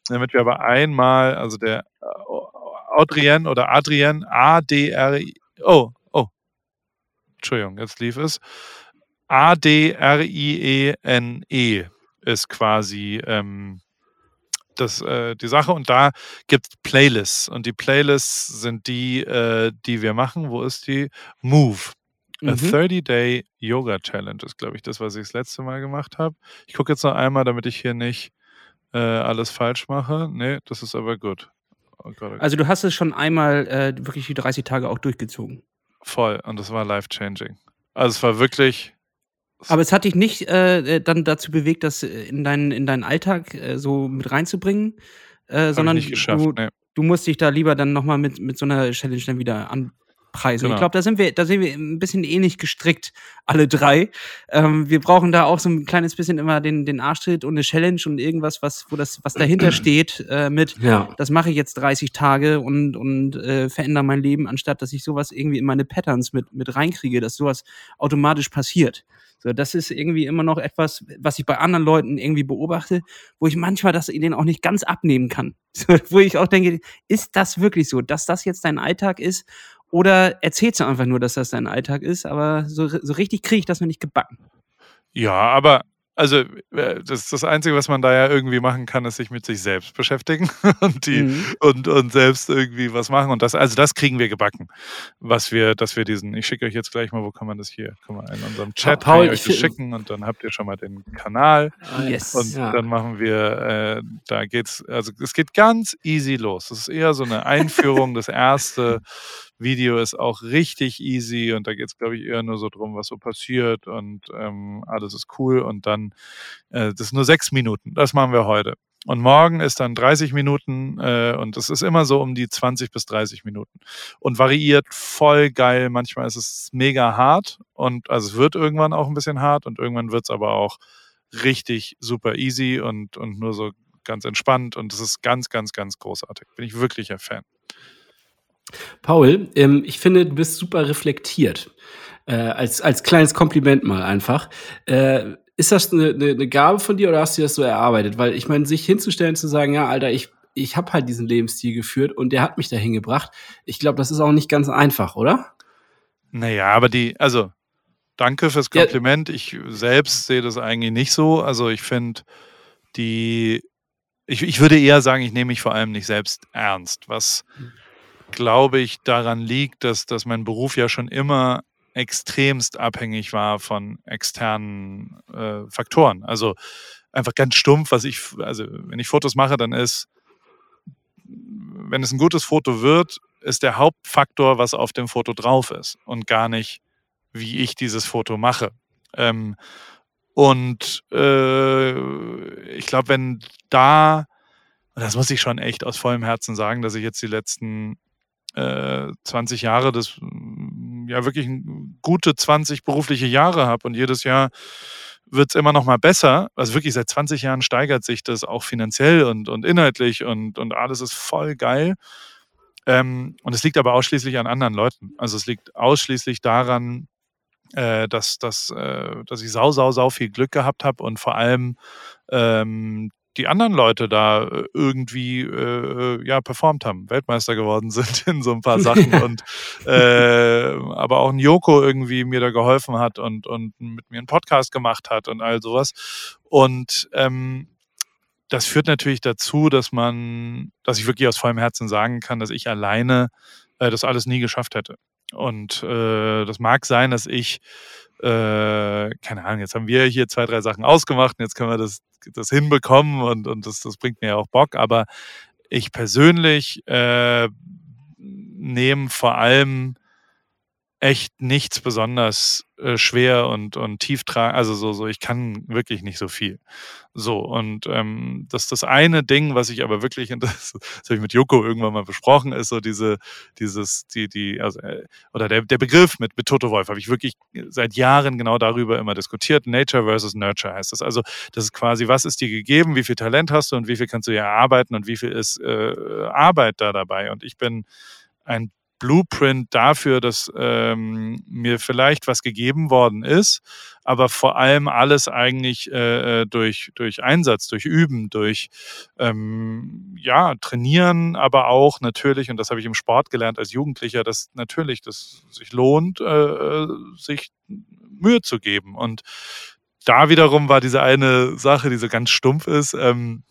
Damit wir aber einmal, also der äh, Audrienne oder Adrienne, A-D-R-I, oh, oh, Entschuldigung, jetzt lief es. A-D-R-I-E-N-E -E ist quasi ähm, das, äh, die Sache. Und da gibt es Playlists. Und die Playlists sind die, äh, die wir machen. Wo ist die? Move. Mhm. A 30-Day Yoga Challenge ist, glaube ich, das, was ich das letzte Mal gemacht habe. Ich gucke jetzt noch einmal, damit ich hier nicht äh, alles falsch mache. Nee, das ist aber gut. Oh Gott, okay. Also du hast es schon einmal äh, wirklich die 30 Tage auch durchgezogen. Voll. Und das war life-changing. Also es war wirklich aber es hat dich nicht äh, dann dazu bewegt, das in deinen, in deinen Alltag äh, so mit reinzubringen, äh, sondern du, nee. du musst dich da lieber dann nochmal mit, mit so einer Challenge dann wieder an, Preise. Genau. Ich glaube, da sind wir, da sind wir ein bisschen ähnlich gestrickt, alle drei. Ähm, wir brauchen da auch so ein kleines bisschen immer den, den Arschtritt und eine Challenge und irgendwas, was, wo das, was dahinter steht, äh, mit, ja. das mache ich jetzt 30 Tage und, und äh, verändere mein Leben, anstatt dass ich sowas irgendwie in meine Patterns mit, mit reinkriege, dass sowas automatisch passiert. So, das ist irgendwie immer noch etwas, was ich bei anderen Leuten irgendwie beobachte, wo ich manchmal das ihnen auch nicht ganz abnehmen kann. So, wo ich auch denke, ist das wirklich so, dass das jetzt dein Alltag ist oder erzählst du einfach nur, dass das dein Alltag ist, aber so, so richtig kriege ich das noch nicht gebacken. Ja, aber also äh, das, das Einzige, was man da ja irgendwie machen kann, ist sich mit sich selbst beschäftigen und die mhm. und, und selbst irgendwie was machen. Und das, also das kriegen wir gebacken. Was wir, dass wir diesen, ich schicke euch jetzt gleich mal, wo kann man das hier? Kann man in unserem Chat Paul, euch das schicken und dann habt ihr schon mal den Kanal. Ah, yes. Und ja. dann machen wir, äh, da geht's, also es geht ganz easy los. Es ist eher so eine Einführung, das erste Video ist auch richtig easy und da geht es, glaube ich, eher nur so drum, was so passiert und ähm, alles ist cool und dann, äh, das nur sechs Minuten, das machen wir heute. Und morgen ist dann 30 Minuten äh, und es ist immer so um die 20 bis 30 Minuten und variiert voll geil. Manchmal ist es mega hart und also es wird irgendwann auch ein bisschen hart und irgendwann wird es aber auch richtig super easy und, und nur so ganz entspannt und es ist ganz, ganz, ganz großartig. Bin ich wirklich ein Fan. Paul, ähm, ich finde, du bist super reflektiert. Äh, als, als kleines Kompliment mal einfach. Äh, ist das eine, eine, eine Gabe von dir oder hast du das so erarbeitet? Weil ich meine, sich hinzustellen, zu sagen, ja, Alter, ich, ich habe halt diesen Lebensstil geführt und der hat mich dahin gebracht. Ich glaube, das ist auch nicht ganz einfach, oder? Naja, aber die, also danke fürs Kompliment. Ja. Ich selbst sehe das eigentlich nicht so. Also ich finde die, ich, ich würde eher sagen, ich nehme mich vor allem nicht selbst ernst, was hm glaube ich, daran liegt, dass, dass mein Beruf ja schon immer extremst abhängig war von externen äh, Faktoren. Also einfach ganz stumpf, was ich, also wenn ich Fotos mache, dann ist, wenn es ein gutes Foto wird, ist der Hauptfaktor, was auf dem Foto drauf ist und gar nicht, wie ich dieses Foto mache. Ähm, und äh, ich glaube, wenn da, und das muss ich schon echt aus vollem Herzen sagen, dass ich jetzt die letzten äh, 20 Jahre, das mm, ja wirklich gute 20 berufliche Jahre habe und jedes Jahr wird es immer noch mal besser. Also wirklich seit 20 Jahren steigert sich das auch finanziell und, und inhaltlich und, und alles ist voll geil. Ähm, und es liegt aber ausschließlich an anderen Leuten. Also es liegt ausschließlich daran, äh, dass, dass, äh, dass ich sau, sau, sau viel Glück gehabt habe und vor allem ähm, die anderen Leute da äh, irgendwie äh, ja performt haben, Weltmeister geworden sind in so ein paar Sachen und äh, aber auch ein Joko irgendwie mir da geholfen hat und und mit mir einen Podcast gemacht hat und all sowas und ähm, das führt natürlich dazu, dass man, dass ich wirklich aus vollem Herzen sagen kann, dass ich alleine äh, das alles nie geschafft hätte. Und äh, das mag sein, dass ich, äh, keine Ahnung, jetzt haben wir hier zwei, drei Sachen ausgemacht und jetzt können wir das, das hinbekommen und, und das, das bringt mir ja auch Bock. Aber ich persönlich äh, nehme vor allem echt nichts besonders äh, schwer und, und tief tragen. Also so, so, ich kann wirklich nicht so viel. So, und ähm, das das eine Ding, was ich aber wirklich, das, das habe ich mit Joko irgendwann mal besprochen, ist so diese, dieses, die, die, also, äh, oder der, der Begriff mit, mit Toto Wolf habe ich wirklich seit Jahren genau darüber immer diskutiert. Nature versus Nurture heißt das. Also, das ist quasi, was ist dir gegeben, wie viel Talent hast du und wie viel kannst du ja erarbeiten und wie viel ist äh, Arbeit da dabei. Und ich bin ein Blueprint dafür, dass ähm, mir vielleicht was gegeben worden ist, aber vor allem alles eigentlich äh, äh, durch, durch Einsatz, durch Üben, durch ähm, ja, Trainieren, aber auch natürlich, und das habe ich im Sport gelernt als Jugendlicher, dass natürlich das sich lohnt, äh, äh sich Mühe zu geben. Und da wiederum war diese eine Sache, die so ganz stumpf ist, ähm,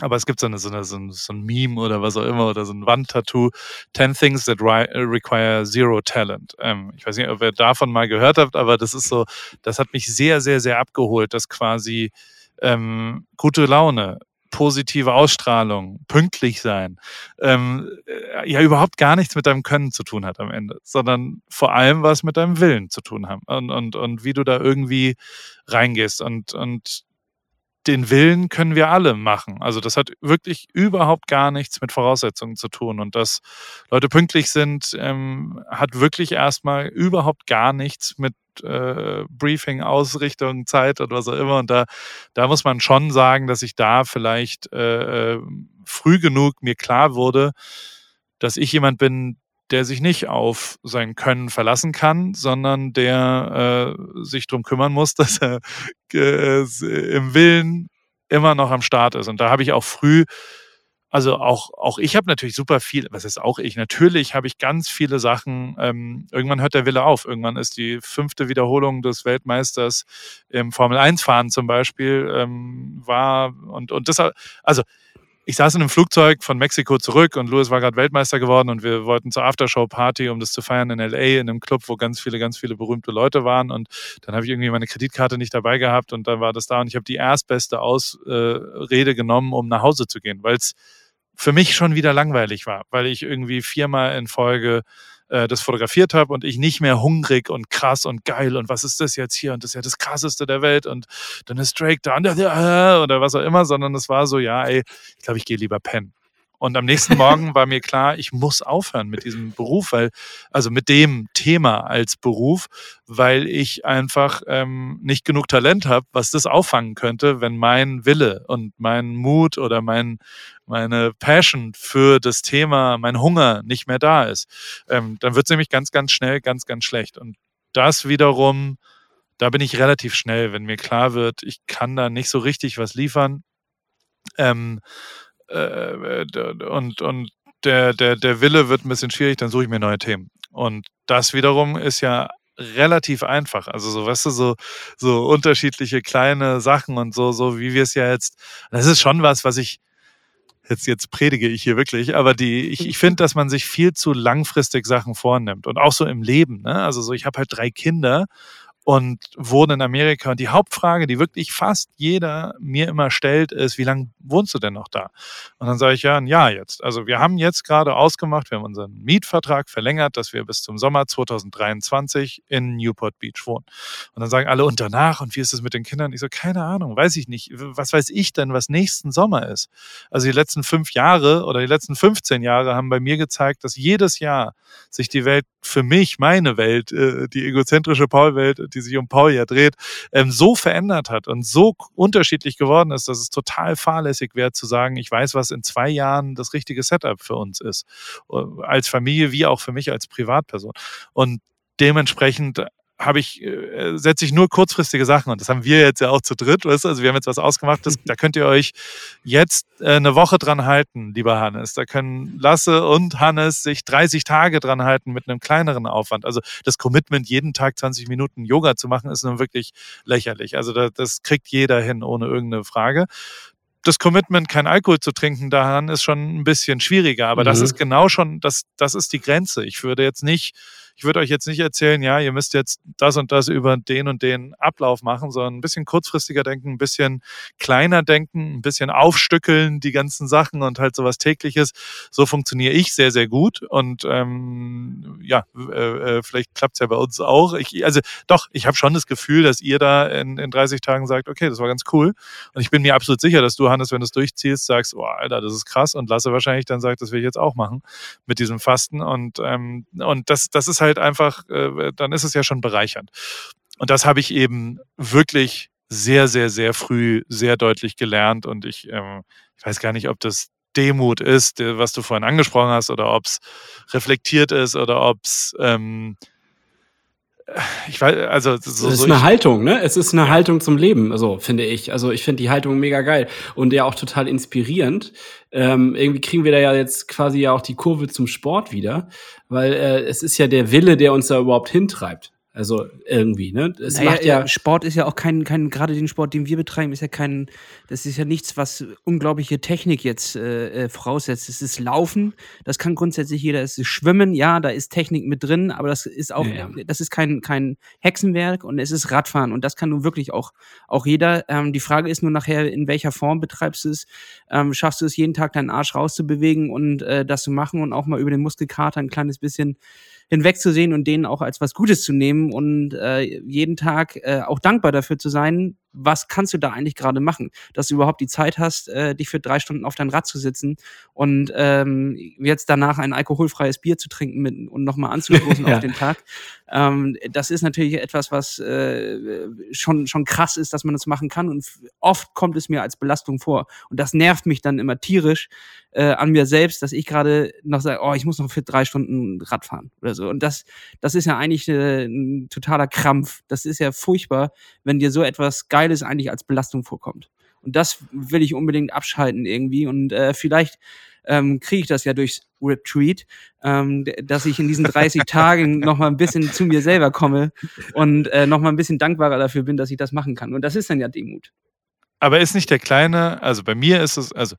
aber es gibt so, eine, so, eine, so, ein, so ein Meme oder was auch immer oder so ein Wandtattoo. 10 Things that require zero talent. Ähm, ich weiß nicht, ob ihr davon mal gehört habt, aber das ist so, das hat mich sehr, sehr, sehr abgeholt, dass quasi ähm, gute Laune, positive Ausstrahlung, pünktlich sein, ähm, äh, ja überhaupt gar nichts mit deinem Können zu tun hat am Ende, sondern vor allem was mit deinem Willen zu tun haben und, und, und wie du da irgendwie reingehst. Und, und den Willen können wir alle machen. Also das hat wirklich überhaupt gar nichts mit Voraussetzungen zu tun. Und dass Leute pünktlich sind, ähm, hat wirklich erstmal überhaupt gar nichts mit äh, Briefing, Ausrichtung, Zeit und was auch immer. Und da, da muss man schon sagen, dass ich da vielleicht äh, äh früh genug mir klar wurde, dass ich jemand bin, der sich nicht auf sein Können verlassen kann, sondern der äh, sich darum kümmern muss, dass er äh, im Willen immer noch am Start ist. Und da habe ich auch früh, also auch, auch ich habe natürlich super viel, was ist auch ich? Natürlich habe ich ganz viele Sachen, ähm, irgendwann hört der Wille auf. Irgendwann ist die fünfte Wiederholung des Weltmeisters im Formel-1-Fahren zum Beispiel, ähm, war und, und das, also ich saß in einem Flugzeug von Mexiko zurück und Louis war gerade Weltmeister geworden und wir wollten zur Aftershow-Party, um das zu feiern in LA, in einem Club, wo ganz viele, ganz viele berühmte Leute waren. Und dann habe ich irgendwie meine Kreditkarte nicht dabei gehabt und dann war das da und ich habe die erstbeste Ausrede äh, genommen, um nach Hause zu gehen, weil es für mich schon wieder langweilig war, weil ich irgendwie viermal in Folge äh, das fotografiert habe und ich nicht mehr hungrig und krass und geil und was ist das jetzt hier und das ist ja das krasseste der Welt und dann ist Drake da oder was auch immer, sondern es war so, ja, ey, ich glaube, ich gehe lieber pennen. Und am nächsten Morgen war mir klar, ich muss aufhören mit diesem Beruf, weil, also mit dem Thema als Beruf, weil ich einfach ähm, nicht genug Talent habe, was das auffangen könnte, wenn mein Wille und mein Mut oder mein, meine Passion für das Thema, mein Hunger nicht mehr da ist. Ähm, dann wird es nämlich ganz, ganz schnell ganz, ganz schlecht. Und das wiederum, da bin ich relativ schnell, wenn mir klar wird, ich kann da nicht so richtig was liefern. Ähm, äh, und, und der, der, der Wille wird ein bisschen schwierig, dann suche ich mir neue Themen. Und das wiederum ist ja relativ einfach. Also so, weißt du, so, so unterschiedliche kleine Sachen und so, so wie wir es ja jetzt, das ist schon was, was ich, jetzt, jetzt predige ich hier wirklich, aber die, ich, ich finde, dass man sich viel zu langfristig Sachen vornimmt und auch so im Leben. Ne? Also so, ich habe halt drei Kinder und wohne in Amerika. Und die Hauptfrage, die wirklich fast jeder mir immer stellt, ist, wie lange wohnst du denn noch da? Und dann sage ich ja, ein Jahr jetzt. Also wir haben jetzt gerade ausgemacht, wir haben unseren Mietvertrag verlängert, dass wir bis zum Sommer 2023 in Newport Beach wohnen. Und dann sagen alle, und danach, und wie ist es mit den Kindern? Ich so, keine Ahnung, weiß ich nicht. Was weiß ich denn, was nächsten Sommer ist? Also die letzten fünf Jahre oder die letzten 15 Jahre haben bei mir gezeigt, dass jedes Jahr sich die Welt für mich, meine Welt, äh, die egozentrische Paul-Welt, die sich um Paul ja dreht, ähm, so verändert hat und so unterschiedlich geworden ist, dass es total fahrlässig wäre zu sagen, ich weiß, was in zwei Jahren das richtige Setup für uns ist. Äh, als Familie wie auch für mich als Privatperson. Und dementsprechend habe ich, äh, setze ich nur kurzfristige Sachen und das haben wir jetzt ja auch zu dritt, weißt du? Also wir haben jetzt was ausgemacht, das, da könnt ihr euch jetzt äh, eine Woche dran halten, lieber Hannes. Da können Lasse und Hannes sich 30 Tage dran halten mit einem kleineren Aufwand. Also das Commitment, jeden Tag 20 Minuten Yoga zu machen, ist nun wirklich lächerlich. Also da, das kriegt jeder hin, ohne irgendeine Frage das Commitment, kein Alkohol zu trinken, daran ist schon ein bisschen schwieriger. Aber mhm. das ist genau schon, das, das ist die Grenze. Ich würde jetzt nicht ich würde euch jetzt nicht erzählen, ja, ihr müsst jetzt das und das über den und den Ablauf machen, sondern ein bisschen kurzfristiger denken, ein bisschen kleiner denken, ein bisschen aufstückeln, die ganzen Sachen und halt sowas tägliches. So funktioniere ich sehr, sehr gut. Und ähm, ja, äh, äh vielleicht klappt es ja bei uns auch. Ich, also doch, ich habe schon das Gefühl, dass ihr da in, in 30 Tagen sagt, okay, das war ganz cool. Und ich bin mir absolut sicher, dass du, Hannes, wenn du es durchziehst, sagst, oh, Alter, das ist krass. Und Lasse wahrscheinlich dann sagt, das will ich jetzt auch machen mit diesem Fasten. Und, ähm, und das, das ist halt halt einfach, äh, dann ist es ja schon bereichernd. Und das habe ich eben wirklich sehr, sehr, sehr früh sehr deutlich gelernt. Und ich, ähm, ich weiß gar nicht, ob das Demut ist, was du vorhin angesprochen hast, oder ob es reflektiert ist oder ob es ähm, ich weiß, also so, es ist so eine Haltung, ne? Es ist eine Haltung zum Leben, also finde ich. Also ich finde die Haltung mega geil und ja auch total inspirierend. Ähm, irgendwie kriegen wir da ja jetzt quasi ja auch die Kurve zum Sport wieder, weil äh, es ist ja der Wille, der uns da überhaupt hintreibt. Also irgendwie, ne? Es naja, macht ja Sport ist ja auch kein, kein, gerade den Sport, den wir betreiben, ist ja kein, das ist ja nichts, was unglaubliche Technik jetzt äh, äh, voraussetzt. Es ist Laufen, das kann grundsätzlich jeder. Es ist Schwimmen, ja, da ist Technik mit drin, aber das ist auch, ja, ja. das ist kein, kein Hexenwerk und es ist Radfahren und das kann nun wirklich auch, auch jeder. Ähm, die Frage ist nur nachher, in welcher Form betreibst du es? Ähm, schaffst du es jeden Tag deinen Arsch rauszubewegen und äh, das zu machen und auch mal über den Muskelkater ein kleines bisschen hinwegzusehen und denen auch als was Gutes zu nehmen und äh, jeden Tag äh, auch dankbar dafür zu sein, was kannst du da eigentlich gerade machen, dass du überhaupt die Zeit hast, äh, dich für drei Stunden auf dein Rad zu sitzen und ähm, jetzt danach ein alkoholfreies Bier zu trinken mit, und nochmal anzustoßen ja. auf den Tag. Ähm, das ist natürlich etwas, was äh, schon, schon krass ist, dass man das machen kann und oft kommt es mir als Belastung vor und das nervt mich dann immer tierisch äh, an mir selbst, dass ich gerade noch sage, oh, ich muss noch für drei Stunden Rad fahren oder so und das, das ist ja eigentlich äh, ein totaler Krampf. Das ist ja furchtbar, wenn dir so etwas geil Geiles eigentlich als Belastung vorkommt. Und das will ich unbedingt abschalten irgendwie. Und äh, vielleicht ähm, kriege ich das ja durchs Retreat, ähm, dass ich in diesen 30 Tagen noch mal ein bisschen zu mir selber komme und äh, noch mal ein bisschen dankbarer dafür bin, dass ich das machen kann. Und das ist dann ja Demut. Aber ist nicht der kleine, also bei mir ist es, also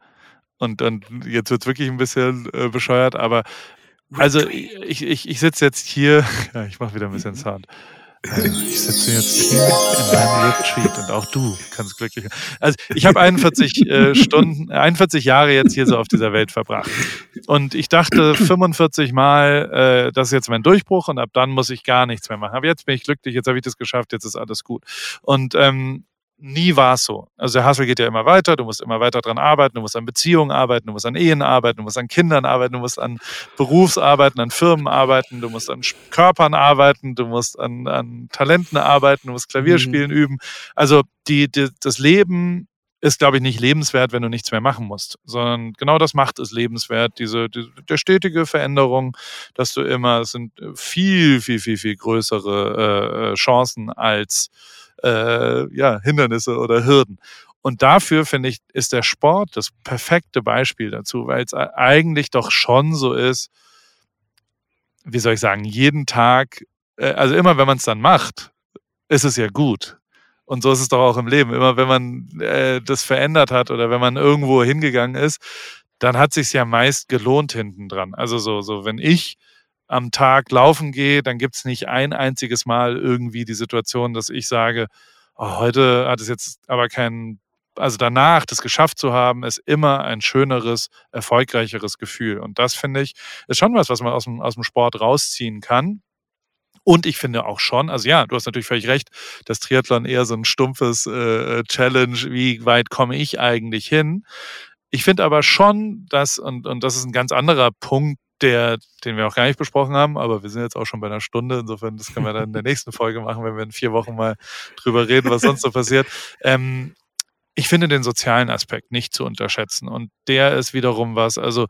und, und jetzt wird es wirklich ein bisschen äh, bescheuert, aber also ich, ich, ich sitze jetzt hier, ja, ich mache wieder ein bisschen Sound. Äh, ich sitze jetzt hier in meinem Retreat und auch du kannst glücklich. Also ich habe 41 äh, Stunden, 41 Jahre jetzt hier so auf dieser Welt verbracht. Und ich dachte 45 Mal, äh, das ist jetzt mein Durchbruch und ab dann muss ich gar nichts mehr machen. Aber jetzt bin ich glücklich, jetzt habe ich das geschafft, jetzt ist alles gut. Und ähm, nie war es so. Also der Hassel geht ja immer weiter, du musst immer weiter dran arbeiten, du musst an Beziehungen arbeiten, du musst an Ehen arbeiten, du musst an Kindern arbeiten, du musst an Berufsarbeiten, an Firmen arbeiten, du musst an Körpern arbeiten, du musst an, an Talenten arbeiten, du musst Klavierspielen mhm. üben. Also die, die, das Leben ist, glaube ich, nicht lebenswert, wenn du nichts mehr machen musst, sondern genau das macht es lebenswert, diese, die, der stetige Veränderung, dass du immer, es sind viel, viel, viel, viel größere äh, Chancen als äh, ja, Hindernisse oder Hürden. Und dafür, finde ich, ist der Sport das perfekte Beispiel dazu, weil es eigentlich doch schon so ist, wie soll ich sagen, jeden Tag, äh, also immer wenn man es dann macht, ist es ja gut. Und so ist es doch auch im Leben. Immer wenn man äh, das verändert hat oder wenn man irgendwo hingegangen ist, dann hat sich ja meist gelohnt hinten dran. Also so, so wenn ich am Tag laufen gehe, dann gibt es nicht ein einziges Mal irgendwie die Situation, dass ich sage, oh, heute hat es jetzt aber keinen, also danach das geschafft zu haben, ist immer ein schöneres, erfolgreicheres Gefühl. Und das finde ich, ist schon was, was man aus dem, aus dem Sport rausziehen kann. Und ich finde auch schon, also ja, du hast natürlich völlig recht, dass Triathlon eher so ein stumpfes äh, Challenge, wie weit komme ich eigentlich hin? Ich finde aber schon, dass, und, und das ist ein ganz anderer Punkt, der, den wir auch gar nicht besprochen haben, aber wir sind jetzt auch schon bei einer Stunde. Insofern, das können wir dann in der nächsten Folge machen, wenn wir in vier Wochen mal drüber reden, was sonst so passiert. Ähm, ich finde den sozialen Aspekt nicht zu unterschätzen. Und der ist wiederum was, also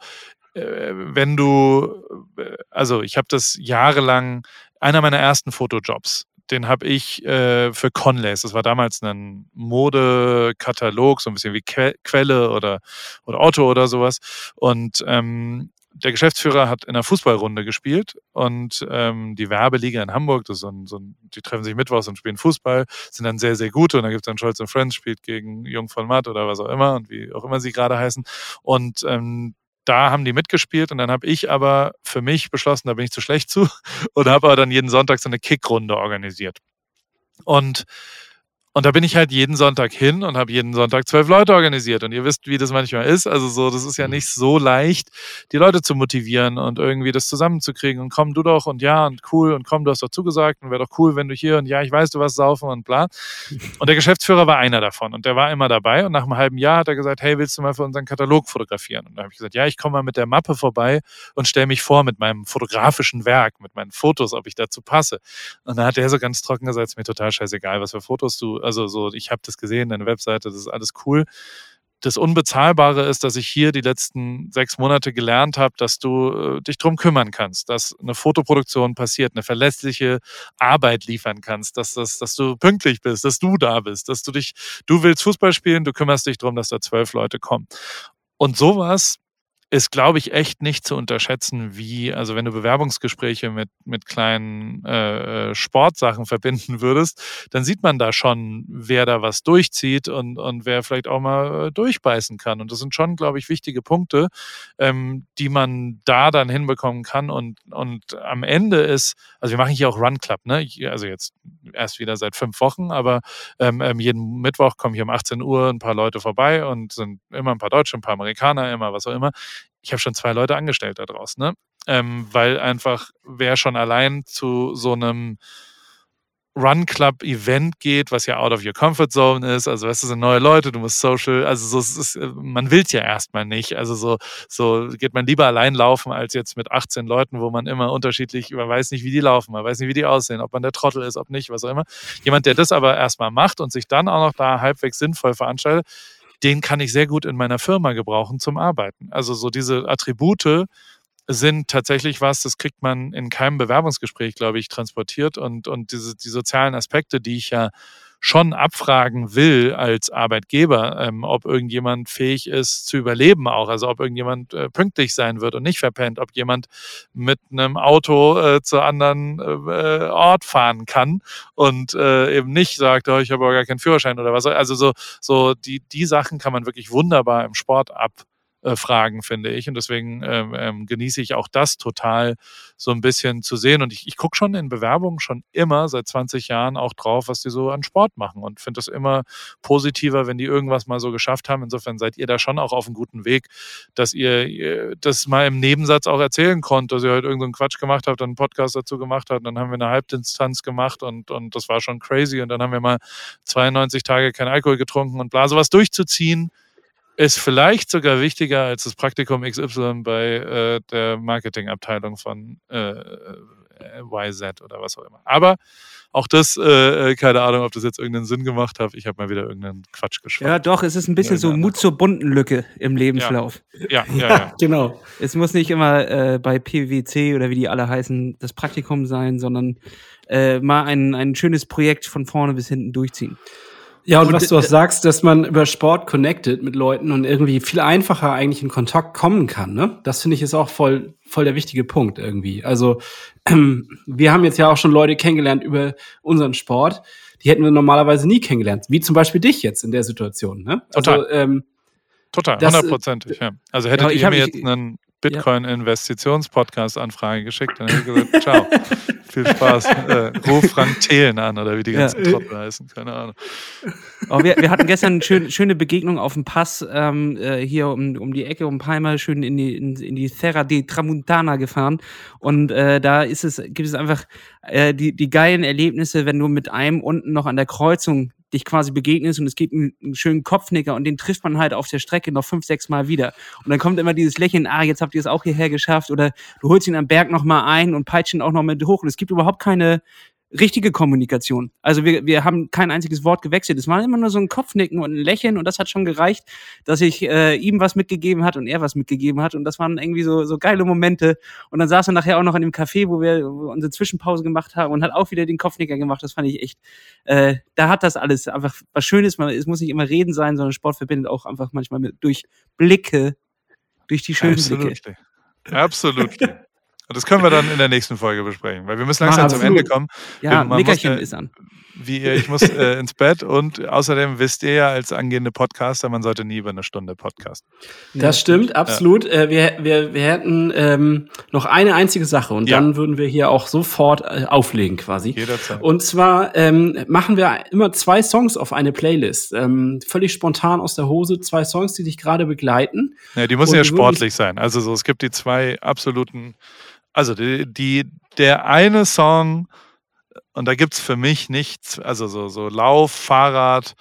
äh, wenn du, äh, also ich habe das jahrelang, einer meiner ersten Fotojobs, den habe ich äh, für Conlace. Das war damals ein Modekatalog, so ein bisschen wie que Quelle oder, oder Otto oder sowas. Und ähm, der Geschäftsführer hat in einer Fußballrunde gespielt und ähm, die Werbeliga in Hamburg, das ist so ein, so ein, die treffen sich mittwochs und spielen Fußball, sind dann sehr, sehr gute und dann gibt es dann Scholz und Friends, spielt gegen Jung von Matt oder was auch immer und wie auch immer sie gerade heißen. Und ähm, da haben die mitgespielt und dann habe ich aber für mich beschlossen, da bin ich zu schlecht zu und habe aber dann jeden Sonntag so eine Kickrunde organisiert. Und und da bin ich halt jeden Sonntag hin und habe jeden Sonntag zwölf Leute organisiert. Und ihr wisst, wie das manchmal ist. Also so, das ist ja mhm. nicht so leicht, die Leute zu motivieren und irgendwie das zusammenzukriegen. Und komm du doch und ja und cool und komm, du hast doch zugesagt und wäre doch cool, wenn du hier und ja, ich weiß, du was saufen und bla. Und der Geschäftsführer war einer davon und der war immer dabei. Und nach einem halben Jahr hat er gesagt, hey, willst du mal für unseren Katalog fotografieren? Und da habe ich gesagt, ja, ich komme mal mit der Mappe vorbei und stelle mich vor mit meinem fotografischen Werk, mit meinen Fotos, ob ich dazu passe. Und dann hat er so ganz trocken gesagt, es ist mir total scheißegal, was für Fotos du also so, ich habe das gesehen, deine Webseite, das ist alles cool. Das Unbezahlbare ist, dass ich hier die letzten sechs Monate gelernt habe, dass du äh, dich drum kümmern kannst, dass eine Fotoproduktion passiert, eine verlässliche Arbeit liefern kannst, dass, dass, dass du pünktlich bist, dass du da bist, dass du dich, du willst Fußball spielen, du kümmerst dich darum, dass da zwölf Leute kommen. Und sowas ist, glaube ich, echt nicht zu unterschätzen, wie, also wenn du Bewerbungsgespräche mit, mit kleinen äh, äh, Sportsachen verbinden würdest, dann sieht man da schon, wer da was durchzieht und, und wer vielleicht auch mal äh, durchbeißen kann. Und das sind schon, glaube ich, wichtige Punkte, ähm, die man da dann hinbekommen kann. Und, und am Ende ist, also wir machen hier auch Run Club, ne? Also jetzt erst wieder seit fünf Wochen, aber ähm, ähm jeden Mittwoch kommen hier um 18 Uhr ein paar Leute vorbei und sind immer ein paar Deutsche, ein paar Amerikaner, immer was auch immer ich habe schon zwei Leute angestellt da draus, ne? Ähm, weil einfach, wer schon allein zu so einem Run Club Event geht, was ja out of your comfort zone ist, also weißt du, sind neue Leute, du musst social, also so ist, man will es ja erstmal nicht, also so so geht man lieber allein laufen als jetzt mit 18 Leuten, wo man immer unterschiedlich, man weiß nicht, wie die laufen, man weiß nicht, wie die aussehen, ob man der Trottel ist, ob nicht, was auch immer. Jemand, der das aber erstmal macht und sich dann auch noch da halbwegs sinnvoll veranstaltet, den kann ich sehr gut in meiner Firma gebrauchen zum Arbeiten. Also so diese Attribute sind tatsächlich was, das kriegt man in keinem Bewerbungsgespräch, glaube ich, transportiert und, und diese, die sozialen Aspekte, die ich ja schon abfragen will als Arbeitgeber, ähm, ob irgendjemand fähig ist zu überleben auch, also ob irgendjemand äh, pünktlich sein wird und nicht verpennt, ob jemand mit einem Auto äh, zu anderen äh, Ort fahren kann und äh, eben nicht sagt, oh, ich habe aber gar keinen Führerschein oder was. Also so, so die, die Sachen kann man wirklich wunderbar im Sport ab äh, Fragen, finde ich. Und deswegen ähm, ähm, genieße ich auch das total so ein bisschen zu sehen. Und ich, ich gucke schon in Bewerbungen schon immer seit 20 Jahren auch drauf, was die so an Sport machen und finde das immer positiver, wenn die irgendwas mal so geschafft haben. Insofern seid ihr da schon auch auf einem guten Weg, dass ihr, das mal im Nebensatz auch erzählen konnt, dass ihr halt irgendeinen Quatsch gemacht habt, einen Podcast dazu gemacht habt. Dann haben wir eine Halbdistanz gemacht und, und das war schon crazy. Und dann haben wir mal 92 Tage kein Alkohol getrunken und bla, sowas durchzuziehen ist vielleicht sogar wichtiger als das Praktikum XY bei äh, der Marketingabteilung von äh, äh YZ oder was auch immer. Aber auch das, äh, äh, keine Ahnung, ob das jetzt irgendeinen Sinn gemacht hat. Ich habe mal wieder irgendeinen Quatsch geschrieben. Ja, doch, es ist ein bisschen so Mut zur bunten Lücke im Lebenslauf. Ja, ja, ja. ja. genau. Es muss nicht immer äh, bei PwC oder wie die alle heißen, das Praktikum sein, sondern mal ein, ein schönes Projekt von vorne bis hinten durchziehen. Ja, und, und was du auch sagst, dass man über Sport connected mit Leuten und irgendwie viel einfacher eigentlich in Kontakt kommen kann, ne? Das finde ich ist auch voll, voll der wichtige Punkt irgendwie. Also, ähm, wir haben jetzt ja auch schon Leute kennengelernt über unseren Sport, die hätten wir normalerweise nie kennengelernt, wie zum Beispiel dich jetzt in der Situation, ne? Also, Total. Ähm, Total, hundertprozentig, ja. Also hättet ja, ihr mir jetzt einen Bitcoin-Investitions-Podcast-Anfrage geschickt. Dann hätte ich gesagt, ciao, viel Spaß. Äh, ruf Frank Thelen an oder wie die ganzen ja. Trottel heißen, keine Ahnung. Oh, wir, wir, hatten gestern eine schön, schöne Begegnung auf dem Pass ähm, äh, hier um, um die Ecke, um Palma, schön in die, in, in die Serra di Tramuntana gefahren. Und äh, da ist es, gibt es einfach äh, die, die geilen Erlebnisse, wenn du mit einem unten noch an der Kreuzung dich quasi begegnest und es gibt einen, einen, schönen Kopfnicker und den trifft man halt auf der Strecke noch fünf, sechs Mal wieder. Und dann kommt immer dieses Lächeln, ah, jetzt habt ihr es auch hierher geschafft oder du holst ihn am Berg nochmal ein und peitscht ihn auch noch mit hoch und es gibt überhaupt keine richtige Kommunikation. Also wir, wir haben kein einziges Wort gewechselt. Es war immer nur so ein Kopfnicken und ein Lächeln und das hat schon gereicht, dass ich äh, ihm was mitgegeben hat und er was mitgegeben hat. Und das waren irgendwie so, so geile Momente. Und dann saß er nachher auch noch in dem Café, wo wir unsere Zwischenpause gemacht haben und hat auch wieder den Kopfnicker gemacht. Das fand ich echt, äh, da hat das alles einfach was Schönes. Man, es muss nicht immer reden sein, sondern Sport verbindet auch einfach manchmal mit, durch Blicke, durch die schönen Blicke. Absolut. Und das können wir dann in der nächsten Folge besprechen, weil wir müssen langsam ah, zum Ende kommen. Ja, Nickerchen ist an wie ihr, ich muss äh, ins Bett und außerdem wisst ihr ja als angehende Podcaster, man sollte nie über eine Stunde podcasten. Das stimmt, absolut. Ja. Äh, wir, wir, wir hätten ähm, noch eine einzige Sache und ja. dann würden wir hier auch sofort äh, auflegen quasi. Jederzeit. Und zwar ähm, machen wir immer zwei Songs auf eine Playlist. Ähm, völlig spontan aus der Hose, zwei Songs, die dich gerade begleiten. Ja, die müssen und ja sportlich sein. Also so, es gibt die zwei absoluten, also die, die der eine Song und da gibt es für mich nichts, also so, so Lauf, Fahrrad,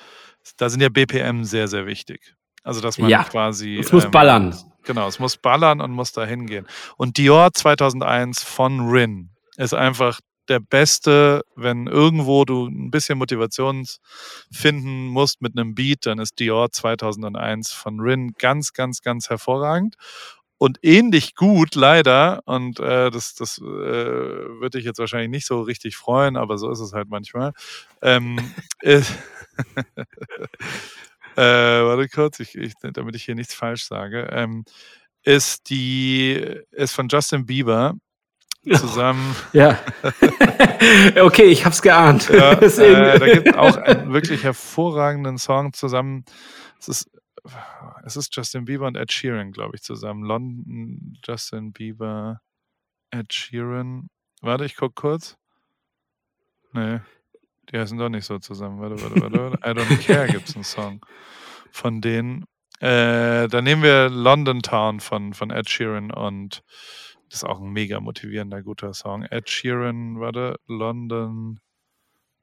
da sind ja BPM sehr, sehr wichtig. Also, dass man ja, quasi. Es muss ähm, ballern. Genau, es muss ballern und muss da hingehen. Und Dior 2001 von Rin ist einfach der beste, wenn irgendwo du ein bisschen Motivation finden musst mit einem Beat, dann ist Dior 2001 von Rin ganz, ganz, ganz hervorragend und ähnlich gut leider, und äh, das, das äh, würde ich jetzt wahrscheinlich nicht so richtig freuen, aber so ist es halt manchmal. Ähm, äh, warte kurz, ich, ich, damit ich hier nichts falsch sage, ähm, ist die ist von Justin Bieber zusammen. Ja. okay, ich hab's geahnt. Ja, äh, da gibt es auch einen wirklich hervorragenden Song zusammen. Es ist es ist Justin Bieber und Ed Sheeran, glaube ich, zusammen. London, Justin Bieber, Ed Sheeran. Warte, ich gucke kurz. Nee, die heißen doch nicht so zusammen. Warte, warte, warte. I Don't Care gibt es einen Song von denen. Äh, da nehmen wir London Town von, von Ed Sheeran und das ist auch ein mega motivierender, guter Song. Ed Sheeran, warte, London,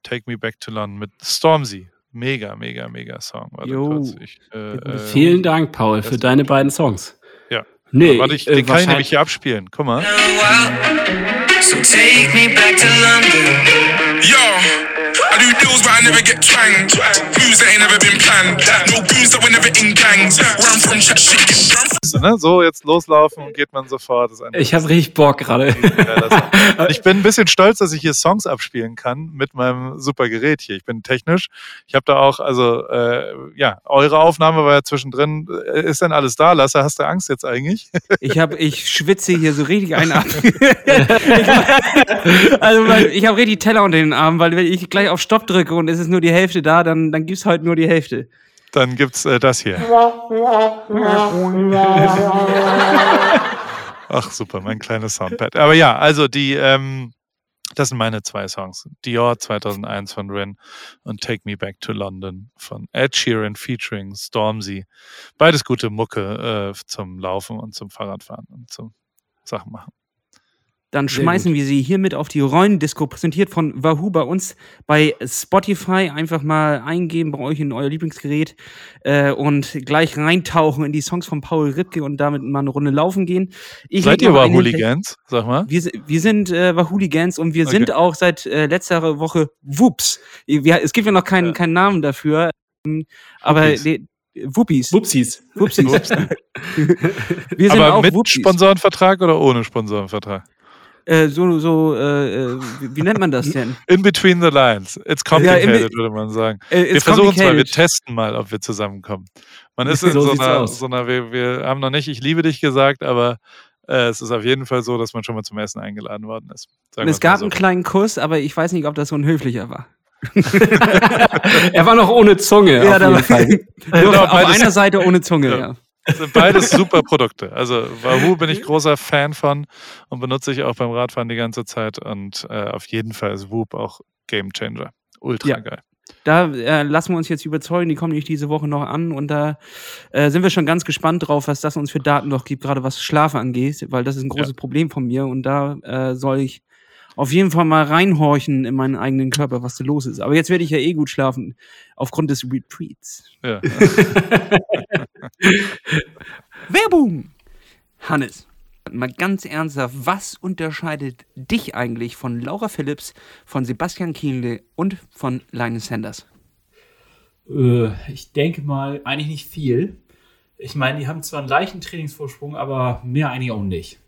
Take Me Back to London mit Stormzy. Mega, mega, mega Song. Warte, ich, äh, Vielen Dank, Paul, für deine beiden Songs. Ja. Nee, warte, ich, den äh, kann ich nämlich hier abspielen. Guck mal. So take me back to London. Yo. I do deals, but I never get twanged. Moves that ain't never been planned. No goons that were never in gangs. Run from shit, shit. Ne? So, jetzt loslaufen geht man sofort. Ich habe richtig Bock gerade. ich bin ein bisschen stolz, dass ich hier Songs abspielen kann mit meinem super Gerät hier. Ich bin technisch. Ich habe da auch, also, äh, ja, eure Aufnahme war ja zwischendrin. Äh, ist denn alles da, Lasse? Hast du Angst jetzt eigentlich? ich habe, ich schwitze hier so richtig ein ab. also, ich habe richtig Teller unter den Armen, weil wenn ich gleich auf Stopp drücke und es ist nur die Hälfte da, dann, dann gibt es halt nur die Hälfte. Dann gibt es äh, das hier. Ach super, mein kleines Soundpad. Aber ja, also die, ähm, das sind meine zwei Songs. Dior 2001 von Rin und Take Me Back to London von Ed Sheeran featuring Stormzy. Beides gute Mucke äh, zum Laufen und zum Fahrradfahren und zum Sachen machen. Dann schmeißen wir sie hiermit auf die Rollen-Disco, präsentiert von Wahoo bei uns bei Spotify. Einfach mal eingeben bei euch in euer Lieblingsgerät äh, und gleich reintauchen in die Songs von Paul Ripke und damit mal eine Runde laufen gehen. Ich Seid ihr Wahooligans? Sag mal. Wir, wir sind äh, Wahooligans und wir okay. sind auch seit äh, letzter Woche Wups. es gibt ja noch keinen, ja. keinen Namen dafür. Ähm, aber Wuppies. Wuppis. Wupsis. Wupsis. wir sind Aber auch mit Wuppis. Sponsorenvertrag oder ohne Sponsorenvertrag? Äh, so, so äh, wie, wie, nennt man das denn? In between the lines. It's complicated, ja, würde man sagen. Äh, wir versuchen es mal, wir testen mal, ob wir zusammenkommen. Man ist in so, so einer, so einer wir, wir, haben noch nicht Ich liebe dich gesagt, aber äh, es ist auf jeden Fall so, dass man schon mal zum Essen eingeladen worden ist. Sagen es gab so. einen kleinen Kuss, aber ich weiß nicht, ob das so ein höflicher war. er war noch ohne Zunge. Ja, auf, jeden Fall. Nur auf einer Seite ohne Zunge, ja. ja. Das sind beides super Produkte. Also Wahoo bin ich großer Fan von und benutze ich auch beim Radfahren die ganze Zeit. Und äh, auf jeden Fall ist Whoop auch Game Changer. Ultra ja. geil. Da äh, lassen wir uns jetzt überzeugen, die kommen nicht diese Woche noch an und da äh, sind wir schon ganz gespannt drauf, was das uns für Daten noch gibt, gerade was Schlafe angeht, weil das ist ein großes ja. Problem von mir und da äh, soll ich auf jeden Fall mal reinhorchen in meinen eigenen Körper, was da los ist. Aber jetzt werde ich ja eh gut schlafen, aufgrund des Retreats. Ja. Werbung! Hannes, Mal ganz ernsthaft, was unterscheidet dich eigentlich von Laura Phillips, von Sebastian Kienle und von Linus Sanders? Äh, ich denke mal, eigentlich nicht viel. Ich meine, die haben zwar einen leichten Trainingsvorsprung, aber mehr eigentlich auch nicht.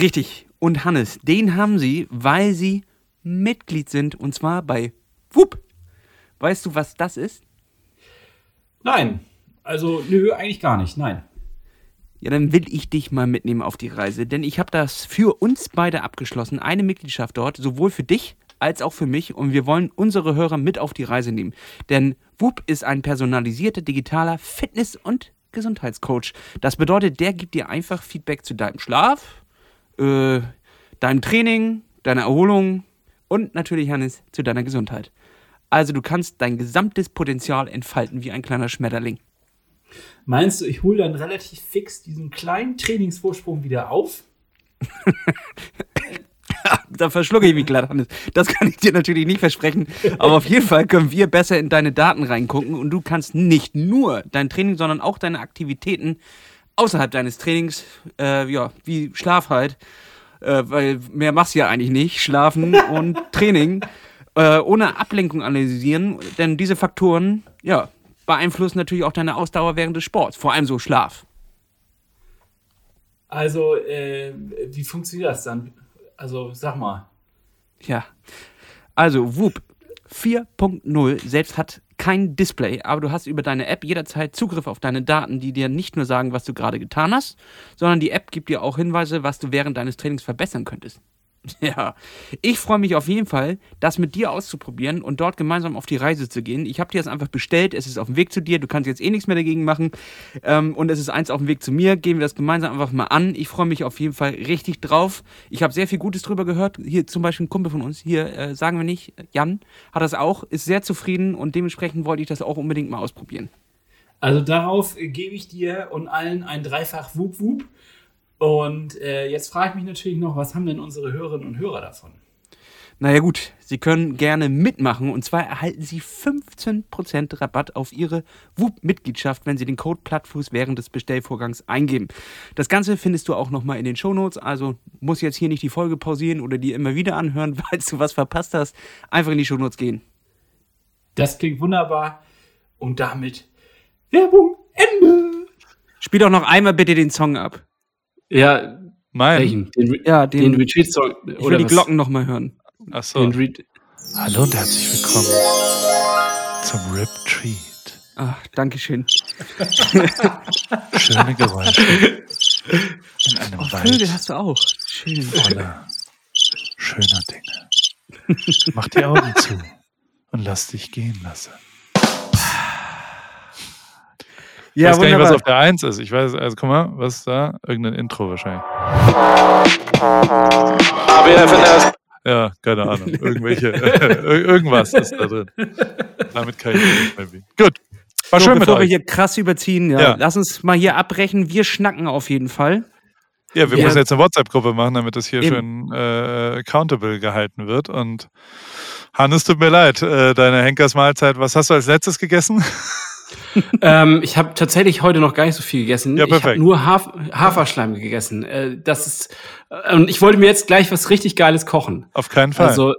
Richtig. Und Hannes, den haben sie, weil sie Mitglied sind und zwar bei WUP. Weißt du, was das ist? Nein. Also, nö, eigentlich gar nicht. Nein. Ja, dann will ich dich mal mitnehmen auf die Reise, denn ich habe das für uns beide abgeschlossen, eine Mitgliedschaft dort, sowohl für dich als auch für mich und wir wollen unsere Hörer mit auf die Reise nehmen. Denn WUP ist ein personalisierter digitaler Fitness- und Gesundheitscoach. Das bedeutet, der gibt dir einfach Feedback zu deinem Schlaf, äh, deinem Training, deiner Erholung und natürlich, Hannes, zu deiner Gesundheit. Also du kannst dein gesamtes Potenzial entfalten wie ein kleiner Schmetterling. Meinst du, ich hole dann relativ fix diesen kleinen Trainingsvorsprung wieder auf? da verschlucke ich mich glatt, Hannes. Das kann ich dir natürlich nicht versprechen. Aber auf jeden Fall können wir besser in deine Daten reingucken und du kannst nicht nur dein Training, sondern auch deine Aktivitäten außerhalb deines Trainings, äh, ja, wie Schlaf halt, äh, weil mehr machst du ja eigentlich nicht, Schlafen und Training, äh, ohne Ablenkung analysieren, denn diese Faktoren, ja, beeinflussen natürlich auch deine Ausdauer während des Sports, vor allem so Schlaf. Also, äh, wie funktioniert das dann? Also, sag mal. Ja. Also, Whoop 4.0 selbst hat kein Display, aber du hast über deine App jederzeit Zugriff auf deine Daten, die dir nicht nur sagen, was du gerade getan hast, sondern die App gibt dir auch Hinweise, was du während deines Trainings verbessern könntest. Ja, ich freue mich auf jeden Fall, das mit dir auszuprobieren und dort gemeinsam auf die Reise zu gehen. Ich habe dir das einfach bestellt, es ist auf dem Weg zu dir, du kannst jetzt eh nichts mehr dagegen machen ähm, und es ist eins auf dem Weg zu mir. Gehen wir das gemeinsam einfach mal an. Ich freue mich auf jeden Fall richtig drauf. Ich habe sehr viel Gutes drüber gehört. Hier zum Beispiel ein Kumpel von uns, hier äh, sagen wir nicht, Jan hat das auch, ist sehr zufrieden und dementsprechend wollte ich das auch unbedingt mal ausprobieren. Also darauf äh, gebe ich dir und allen ein Dreifach Wup Wup. Und äh, jetzt frage ich mich natürlich noch, was haben denn unsere Hörerinnen und Hörer davon? Naja gut, Sie können gerne mitmachen und zwar erhalten Sie 15% Rabatt auf Ihre WUP-Mitgliedschaft, wenn Sie den Code Plattfuß während des Bestellvorgangs eingeben. Das Ganze findest du auch nochmal in den Shownotes, also muss jetzt hier nicht die Folge pausieren oder die immer wieder anhören, weil du was verpasst hast. Einfach in die Shownotes gehen. Das klingt wunderbar und damit Werbung Ende. Spiel doch noch einmal bitte den Song ab. Ja, Mein. welchen? Den, Ja, den, den Retreat-Song. ich will die Glocken nochmal hören. Achso. Hallo und herzlich willkommen zum Rip Treat. Ach, Dankeschön. Schöne Geräusche in einem Oh, Vögel Wald hast du auch. Schön. voller schöner Dinge. Mach die Augen zu und lass dich gehen lassen. Ich Ja, weiß gar nicht, was wunderbar. auf der Eins ist. Ich weiß, also guck mal, was ist da? Irgendein Intro wahrscheinlich. Ja, keine Ahnung. Irgendwelche, ir- irgendwas ist da drin. Damit kann ich nicht mehr wie. Gut. War So, schön mit bevor wir euch. hier krass überziehen, ja, Ja. lass uns mal hier abbrechen. Wir schnacken auf jeden Fall. Ja, wir Ja. müssen jetzt eine WhatsApp-Gruppe machen, damit das hier Eben. schön äh, accountable gehalten wird. Und Hannes, tut mir leid, äh, deine Henkersmahlzeit, was hast du als letztes gegessen? ähm, ich habe tatsächlich heute noch gar nicht so viel gegessen. Ja, ich habe perfekt. nur Haf Haferschleim gegessen. Äh, das ist äh, und ich wollte mir jetzt gleich was richtig Geiles kochen. Auf keinen Fall. Also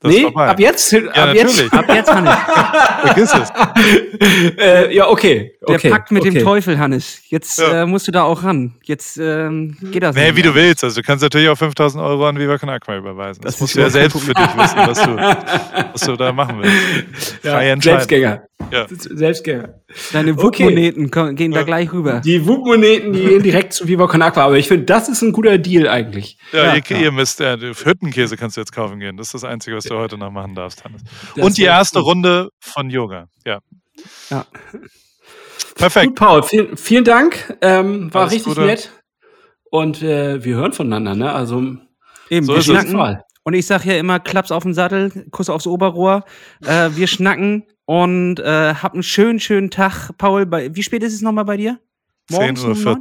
Das nee, ab jetzt, ab jetzt, natürlich. Ab jetzt, Hannes. Vergiss es. äh, ja okay, Der okay, Pakt mit okay. dem Teufel, Hannes. Jetzt Ja. äh, musst du da auch ran. Jetzt ähm, geht das Nee, nicht wie du willst. Also du kannst natürlich auch 5000 Euro an Viva Con Aqua überweisen. Das, Das musst du ja selbst für dich wissen, was du, was du da machen willst. Ja. Selbstgänger. Ja. Selbstgänger. Deine Okay. Wupp-Moneten kommen- gehen da Ja. gleich rüber. Die Wut-Moneten, die gehen direkt zu Viva Con Aqua. Aber ich finde, das ist ein guter Deal eigentlich. Ja, Ja, ihr, ihr müsst, äh, Hüttenkäse kannst du jetzt kaufen gehen. Das ist das Einzige, was du heute noch machen darfst, Hannes. Das Und die erste gut. Runde von Yoga. Ja. Ja. Perfekt. Gut, Paul, vielen, vielen Dank. Ähm, war Alles richtig Gute. nett. Und äh, wir hören voneinander, ne? Also, Eben, So wir schnacken. Fall. Und ich sag ja immer, Klaps auf den Sattel, Kuss aufs Oberrohr. Äh, wir schnacken und äh, hab einen schönen, schönen Tag. Paul, bei, wie spät ist es nochmal bei dir? 10.14 um Uhr.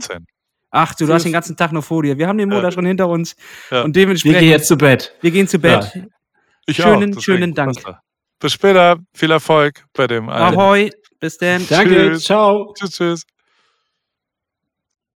Ach du, du hast den ganzen Tag noch vor dir. Wir haben den Monat Ja. schon hinter uns. Ja. Und Wir dementsprechend, gehen jetzt zu Bett. wir gehen zu Bett. Ich Schönen, auch, schönen Dank. Bis später. Viel Erfolg bei dem. Ahoi, bis dann. Danke, Tschüss. ciao. Tschüss, tschüss.